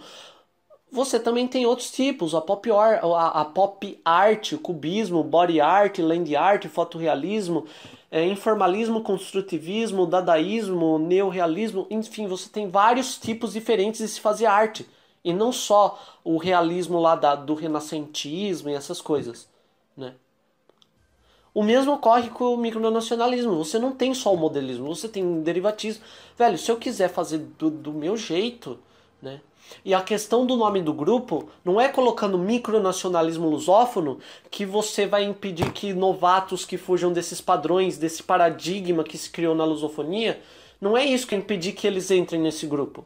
você também tem outros tipos, a pop, art, a, a pop art, o cubismo, body art, land art, fotorrealismo, é, informalismo, construtivismo, dadaísmo, neorrealismo, enfim, você tem vários tipos diferentes de se fazer arte. E não só o realismo lá da, do renascentismo e essas coisas, né? O mesmo ocorre com o micronacionalismo. Você não tem só o modelismo, você tem derivatismo. Velho, se eu quiser fazer do, do meu jeito, né? E a questão do nome do grupo não é colocando micronacionalismo lusófono que você vai impedir que novatos que fujam desses padrões, desse paradigma que se criou na lusofonia, não é isso que impedir que eles entrem nesse grupo.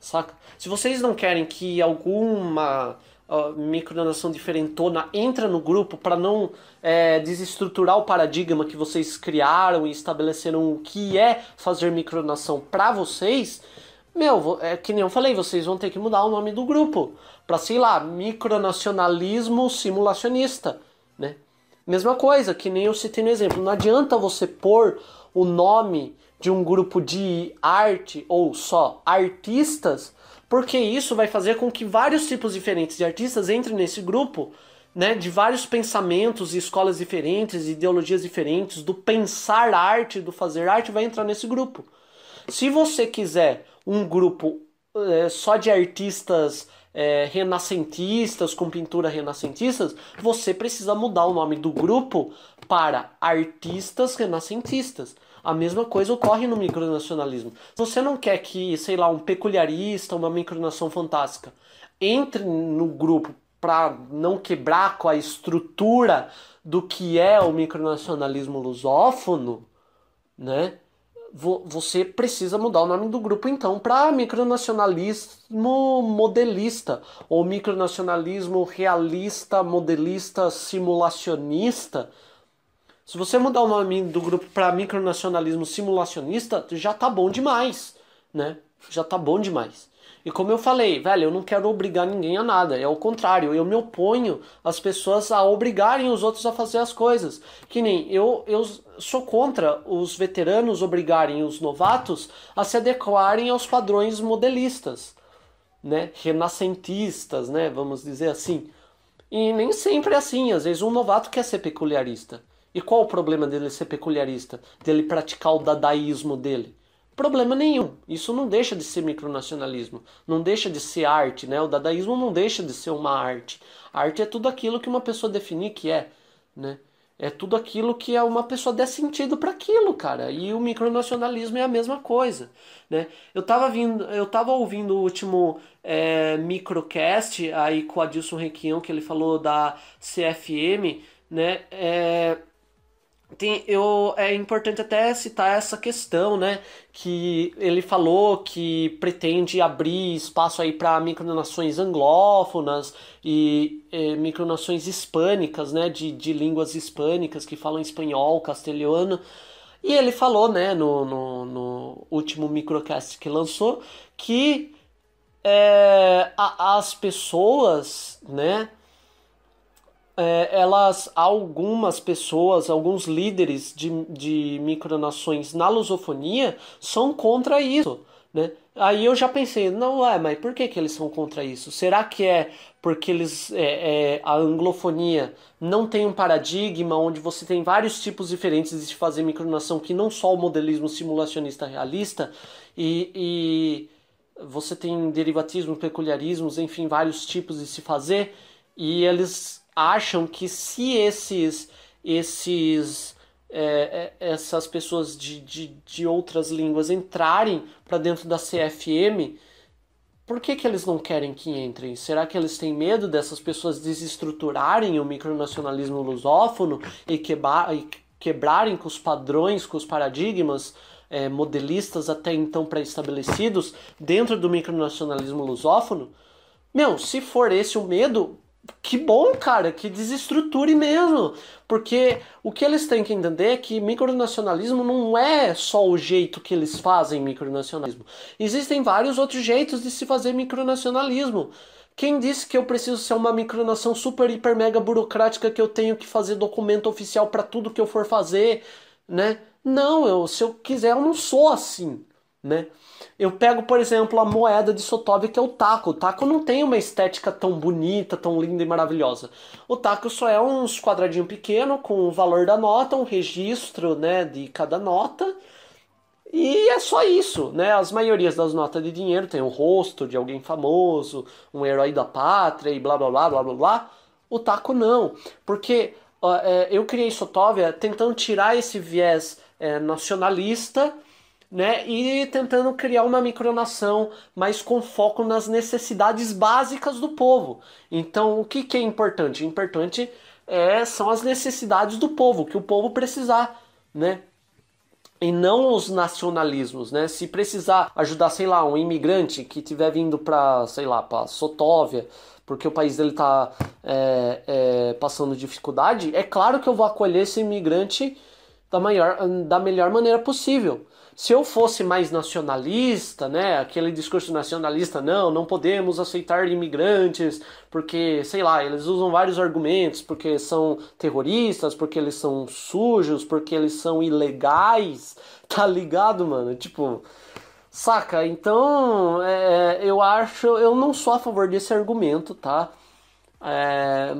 Saca? Se vocês não querem que alguma uh, micronação diferentona entre no grupo para não é, desestruturar o paradigma que vocês criaram e estabeleceram o que é fazer micronação para vocês, meu, é que nem eu falei, vocês vão ter que mudar o nome do grupo para sei lá, micronacionalismo simulacionista, né? Mesma coisa, que nem eu citei no exemplo, não adianta você pôr o nome de um grupo de arte ou só artistas, porque isso vai fazer com que vários tipos diferentes de artistas entrem nesse grupo, né, de vários pensamentos e escolas diferentes, ideologias diferentes, do pensar arte, do fazer arte, vai entrar nesse grupo. Se você quiser um grupo é, só de artistas é, renascentistas, com pintura renascentistas, você precisa mudar o nome do grupo para artistas renascentistas. A mesma coisa ocorre no micronacionalismo. Você não quer que, sei lá, um peculiarista, uma micronação fantástica entre no grupo para não quebrar com a estrutura do que é o micronacionalismo lusófono, né? Você precisa mudar o nome do grupo então para micronacionalismo modelista ou micronacionalismo realista, modelista, simulacionista se você mudar o nome do grupo para micronacionalismo simulacionista, já tá bom demais, né? Já tá bom demais. E como eu falei, velho, eu não quero obrigar ninguém a nada. É o contrário, eu me oponho às pessoas a obrigarem os outros a fazer as coisas. Que nem eu, eu sou contra os veteranos obrigarem os novatos a se adequarem aos padrões modelistas, né? Renascentistas, né? Vamos dizer assim. E nem sempre é assim. Às vezes um novato quer ser peculiarista. E qual o problema dele ser peculiarista? Dele praticar o dadaísmo dele? Problema nenhum. Isso não deixa de ser micronacionalismo. Não deixa de ser arte, né? O dadaísmo não deixa de ser uma arte. A arte é tudo aquilo que uma pessoa definir que é, né? É tudo aquilo que é uma pessoa der sentido para aquilo, cara. E o micronacionalismo é a mesma coisa, né? Eu tava vindo, eu tava ouvindo o último é, microcast aí com o Adilson Requião, que ele falou da CFM, né? É, tem, eu, é importante até citar essa questão, né? Que ele falou que pretende abrir espaço aí para micronações anglófonas e é, micronações hispânicas, né? De, de línguas hispânicas que falam espanhol, castelhano. E ele falou, né, no, no, no último microcast que lançou, que é, a, as pessoas, né, é, elas, algumas pessoas, alguns líderes de, de micronações na lusofonia são contra isso, né? Aí eu já pensei, não é, mas por que, que eles são contra isso? Será que é porque eles é, é, a anglofonia não tem um paradigma onde você tem vários tipos diferentes de fazer micronação que não só o modelismo simulacionista realista e, e você tem derivatismos, peculiarismos, enfim, vários tipos de se fazer e eles acham que se esses esses é, é essas pessoas de, de, de outras línguas entrarem para dentro da CFM, por que, que eles não querem que entrem? Será que eles têm medo dessas pessoas desestruturarem o micronacionalismo lusófono e, quebrar, e quebrarem com os padrões, com os paradigmas é, modelistas até então pré-estabelecidos dentro do micronacionalismo lusófono? Meu, se for esse o medo, que bom, cara, que desestruture mesmo. Porque o que eles têm que entender é que micronacionalismo não é só o jeito que eles fazem micronacionalismo. Existem vários outros jeitos de se fazer micronacionalismo. Quem disse que eu preciso ser uma micronação super, hiper, mega burocrática que eu tenho que fazer documento oficial para tudo que eu for fazer, né? Não, eu, se eu quiser, eu não sou assim, né? Eu pego, por exemplo, a moeda de Sotovia, que é o taco. O taco não tem uma estética tão bonita, tão linda e maravilhosa. O taco só é uns quadradinho pequeno com o valor da nota, um registro, né, de cada nota. E é só isso, né? As maiorias das notas de dinheiro tem o rosto de alguém famoso, um herói da pátria e blá blá blá blá blá blá. O taco não, porque é, eu criei Sotovia tentando tirar esse viés é, nacionalista né? E tentando criar uma micronação, mas com foco nas necessidades básicas do povo. Então, o que, que é importante? Importante é, são as necessidades do povo, que o povo precisar, né? E não os nacionalismos, né? Se precisar ajudar, sei lá, um imigrante que estiver vindo para, sei lá, para Sotóvia, porque o país dele está é, é, passando dificuldade, é claro que eu vou acolher esse imigrante da, maior, da melhor maneira possível. Se eu fosse mais nacionalista, né, aquele discurso nacionalista, não, não podemos aceitar imigrantes, porque, sei lá, eles usam vários argumentos, porque são terroristas, porque eles são sujos, porque eles são ilegais, tá ligado, mano? Tipo, saca? Então, é, eu acho, eu não sou a favor desse argumento, tá? É,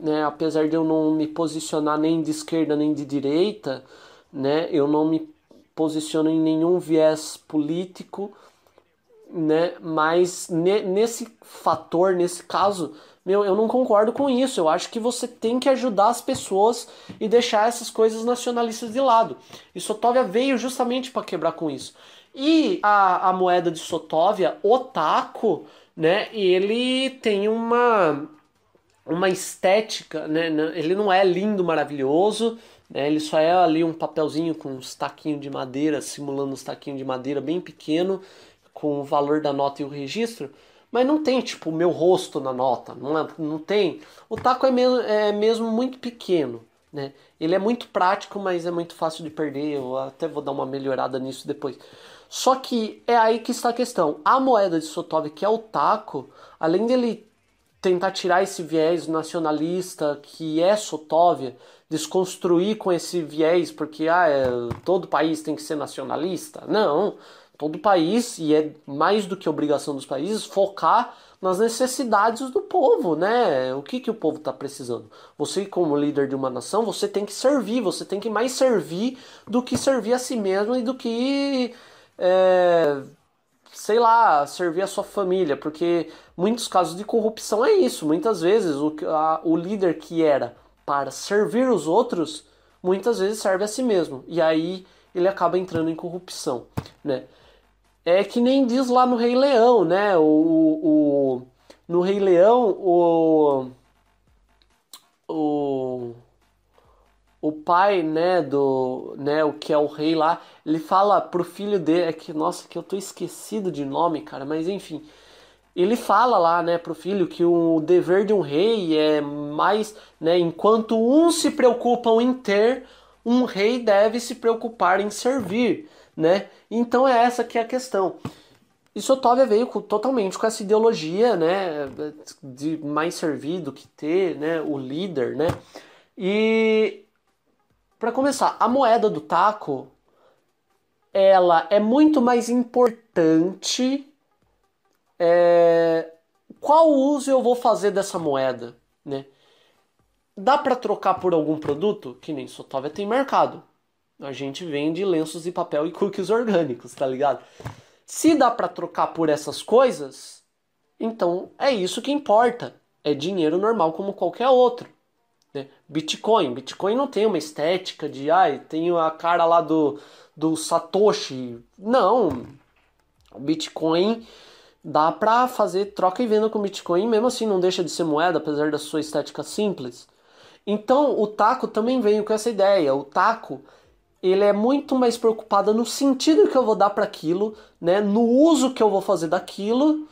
né, apesar de eu não me posicionar nem de esquerda nem de direita, né, eu não me posiciono em nenhum viés político, né, mas ne, nesse fator, nesse caso, meu, eu não concordo com isso. Eu acho que você tem que ajudar as pessoas e deixar essas coisas nacionalistas de lado. E Sotóvia veio justamente para quebrar com isso. E a, a moeda de Sotóvia, o taco, né, ele tem uma uma estética, né? Ele não é lindo, maravilhoso, né? Ele só é ali um papelzinho com uns taquinhos de madeira, simulando uns taquinhos de madeira bem pequeno, com o valor da nota e o registro. Mas não tem, tipo, o meu rosto na nota, não, é, não tem. O taco é mesmo, é mesmo muito pequeno, né? Ele é muito prático, mas é muito fácil de perder. Eu até vou dar uma melhorada nisso depois. Só que é aí que está a questão. A moeda de Sotov, que é o taco, além dele tentar tirar esse viés nacionalista que é Sotóvia, desconstruir com esse viés, porque ah, é, todo país tem que ser nacionalista. Não, todo país, e é mais do que obrigação dos países, focar nas necessidades do povo, né? O que, que o povo está precisando? Você, como líder de uma nação, você tem que servir, você tem que mais servir do que servir a si mesmo e do que. É, sei lá, servir a sua família, porque muitos casos de corrupção é isso. Muitas vezes o, a, o líder que era para servir os outros, muitas vezes serve a si mesmo. E aí ele acaba entrando em corrupção, né? É que nem diz lá no Rei Leão, né? O, o no Rei Leão, o, o o pai, né, do, né, o que é o rei lá, ele fala pro filho dele, é que, nossa, que eu tô esquecido de nome, cara, mas enfim, ele fala lá, né, pro filho que o dever de um rei é mais, né, enquanto uns se preocupam em ter, um rei deve se preocupar em servir, né? Então é essa que é a questão. E Sotóvia veio com, totalmente com essa ideologia, né, de mais servir do que ter, né, o líder, né? E para começar, a moeda do taco ela é muito mais importante. É... Qual uso eu vou fazer dessa moeda, né? Dá para trocar por algum produto? Que nem Sotóvia tem mercado. A gente vende lenços de papel e cookies orgânicos, tá ligado? Se dá para trocar por essas coisas, então é isso que importa. É dinheiro normal como qualquer outro. Né? Bitcoin. Bitcoin não tem uma estética de, ai, tem a cara lá do, do Satoshi. Não. O Bitcoin dá pra fazer troca e venda com Bitcoin, mesmo assim não deixa de ser moeda, apesar da sua estética simples. Então o Taco também veio com essa ideia. O Taco ele é muito mais preocupado no sentido que eu vou dar para aquilo, né, no uso que eu vou fazer daquilo,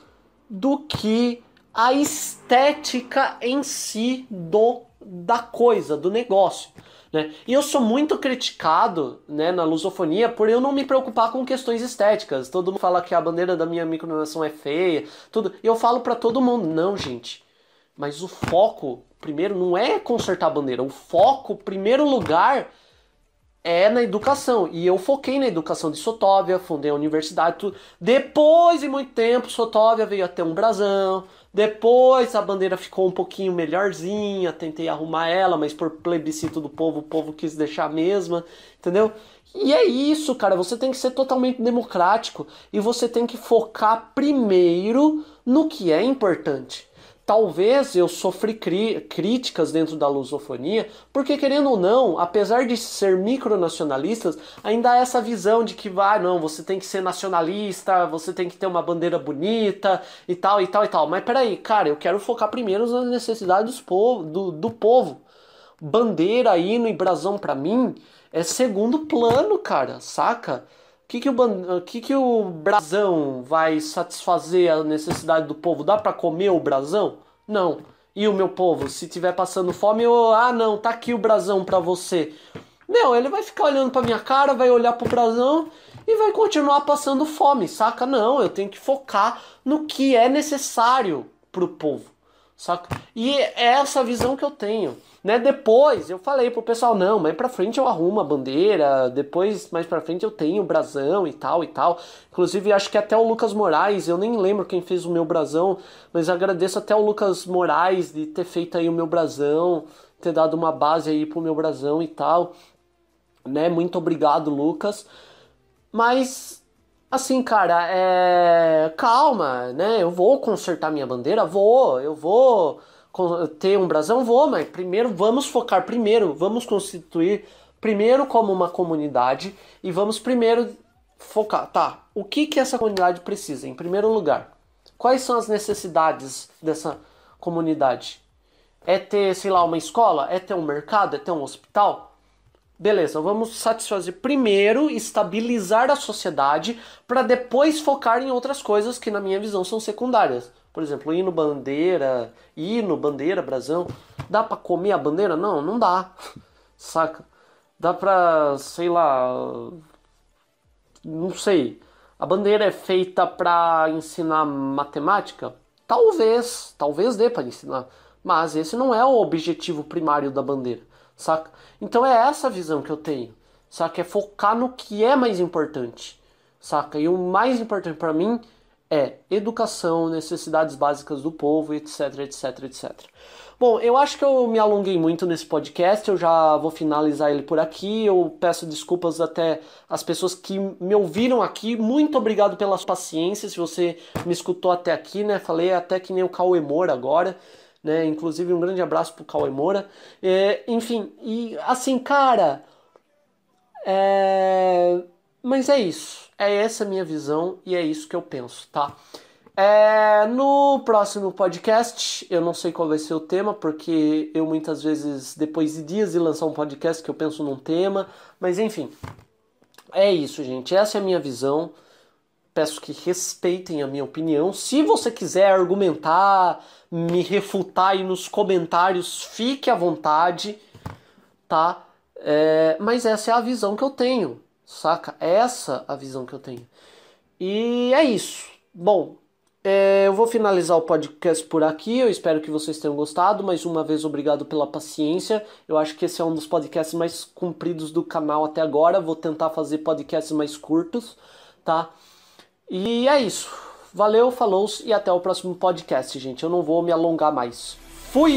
do que a estética em si do da coisa, do negócio. Né? E eu sou muito criticado né, na lusofonia por eu não me preocupar com questões estéticas. Todo mundo fala que a bandeira da minha micronação é feia, tudo. E eu falo para todo mundo, não, gente. Mas o foco, primeiro, não é consertar a bandeira. O foco, primeiro lugar, é na educação. E eu foquei na educação de Sotóvia, fundei a universidade, tudo. Depois de muito tempo, Sotóvia veio até um brasão, depois a bandeira ficou um pouquinho melhorzinha, tentei arrumar ela, mas por plebiscito do povo, o povo quis deixar a mesma, entendeu? E é isso, cara, você tem que ser totalmente democrático e você tem que focar primeiro no que é importante. Talvez eu sofri críticas dentro da lusofonia, porque querendo ou não, apesar de ser micronacionalistas, ainda há essa visão de que vai, ah, não, você tem que ser nacionalista, você tem que ter uma bandeira bonita e tal e tal e tal. Mas peraí, cara, eu quero focar primeiro nas necessidades povo, do, do povo. Bandeira, hino e brasão para mim é segundo plano, cara, saca? Que, que, o, que, que o brasão vai satisfazer a necessidade do povo? Dá para comer o brasão? Não. E o meu povo, se tiver passando fome, eu, ah não, tá aqui o brasão para você. Meu, ele vai ficar olhando pra minha cara, vai olhar pro brasão e vai continuar passando fome, saca? Não, eu tenho que focar no que é necessário pro povo, saca? E é essa visão que eu tenho. Né? Depois eu falei pro pessoal, não, mais pra frente eu arrumo a bandeira, depois mais pra frente eu tenho o brasão e tal e tal. Inclusive acho que até o Lucas Moraes, eu nem lembro quem fez o meu brasão, mas agradeço até o Lucas Moraes de ter feito aí o meu brasão, ter dado uma base aí pro meu brasão e tal. Né? Muito obrigado, Lucas. Mas assim, cara, é calma, né? Eu vou consertar minha bandeira, vou, eu vou ter um brasão? Vou, mas primeiro vamos focar primeiro, vamos constituir primeiro como uma comunidade e vamos primeiro focar, tá? O que que essa comunidade precisa em primeiro lugar? Quais são as necessidades dessa comunidade? É ter, sei lá, uma escola? É ter um mercado? É ter um hospital? Beleza, vamos satisfazer primeiro, estabilizar a sociedade para depois focar em outras coisas que na minha visão são secundárias. Por exemplo, hino bandeira, hino, bandeira, brasão. Dá para comer a bandeira? Não, não dá. Saca? Dá pra, sei lá, não sei. A bandeira é feita para ensinar matemática? Talvez, talvez dê para ensinar, mas esse não é o objetivo primário da bandeira, saca? Então é essa visão que eu tenho, saca? É focar no que é mais importante, saca? E o mais importante para mim é educação, necessidades básicas do povo, etc, etc, etc. Bom, eu acho que eu me alonguei muito nesse podcast, eu já vou finalizar ele por aqui. Eu peço desculpas até às pessoas que me ouviram aqui. Muito obrigado pela paciência, se você me escutou até aqui, né? Falei até que nem o Cauê Moura agora, né? Inclusive um grande abraço pro Cauê Moura. É, enfim, e assim, cara, é... mas é isso. É essa minha visão e é isso que eu penso, tá? É, no próximo podcast, eu não sei qual vai ser o tema, porque eu muitas vezes, depois de dias de lançar um podcast, que eu penso num tema, mas enfim. É isso, gente. Essa é a minha visão. Peço que respeitem a minha opinião. Se você quiser argumentar, me refutar aí nos comentários, fique à vontade, tá? É, mas essa é a visão que eu tenho saca? É essa a visão que eu tenho. E é isso. Bom, é, eu vou finalizar o podcast por aqui. Eu espero que vocês tenham gostado. Mais uma vez, obrigado pela paciência. Eu acho que esse é um dos podcasts mais compridos do canal até agora. Vou tentar fazer podcasts mais curtos, tá? E é isso. Valeu, falou e até o próximo podcast, gente. Eu não vou me alongar mais. Fui!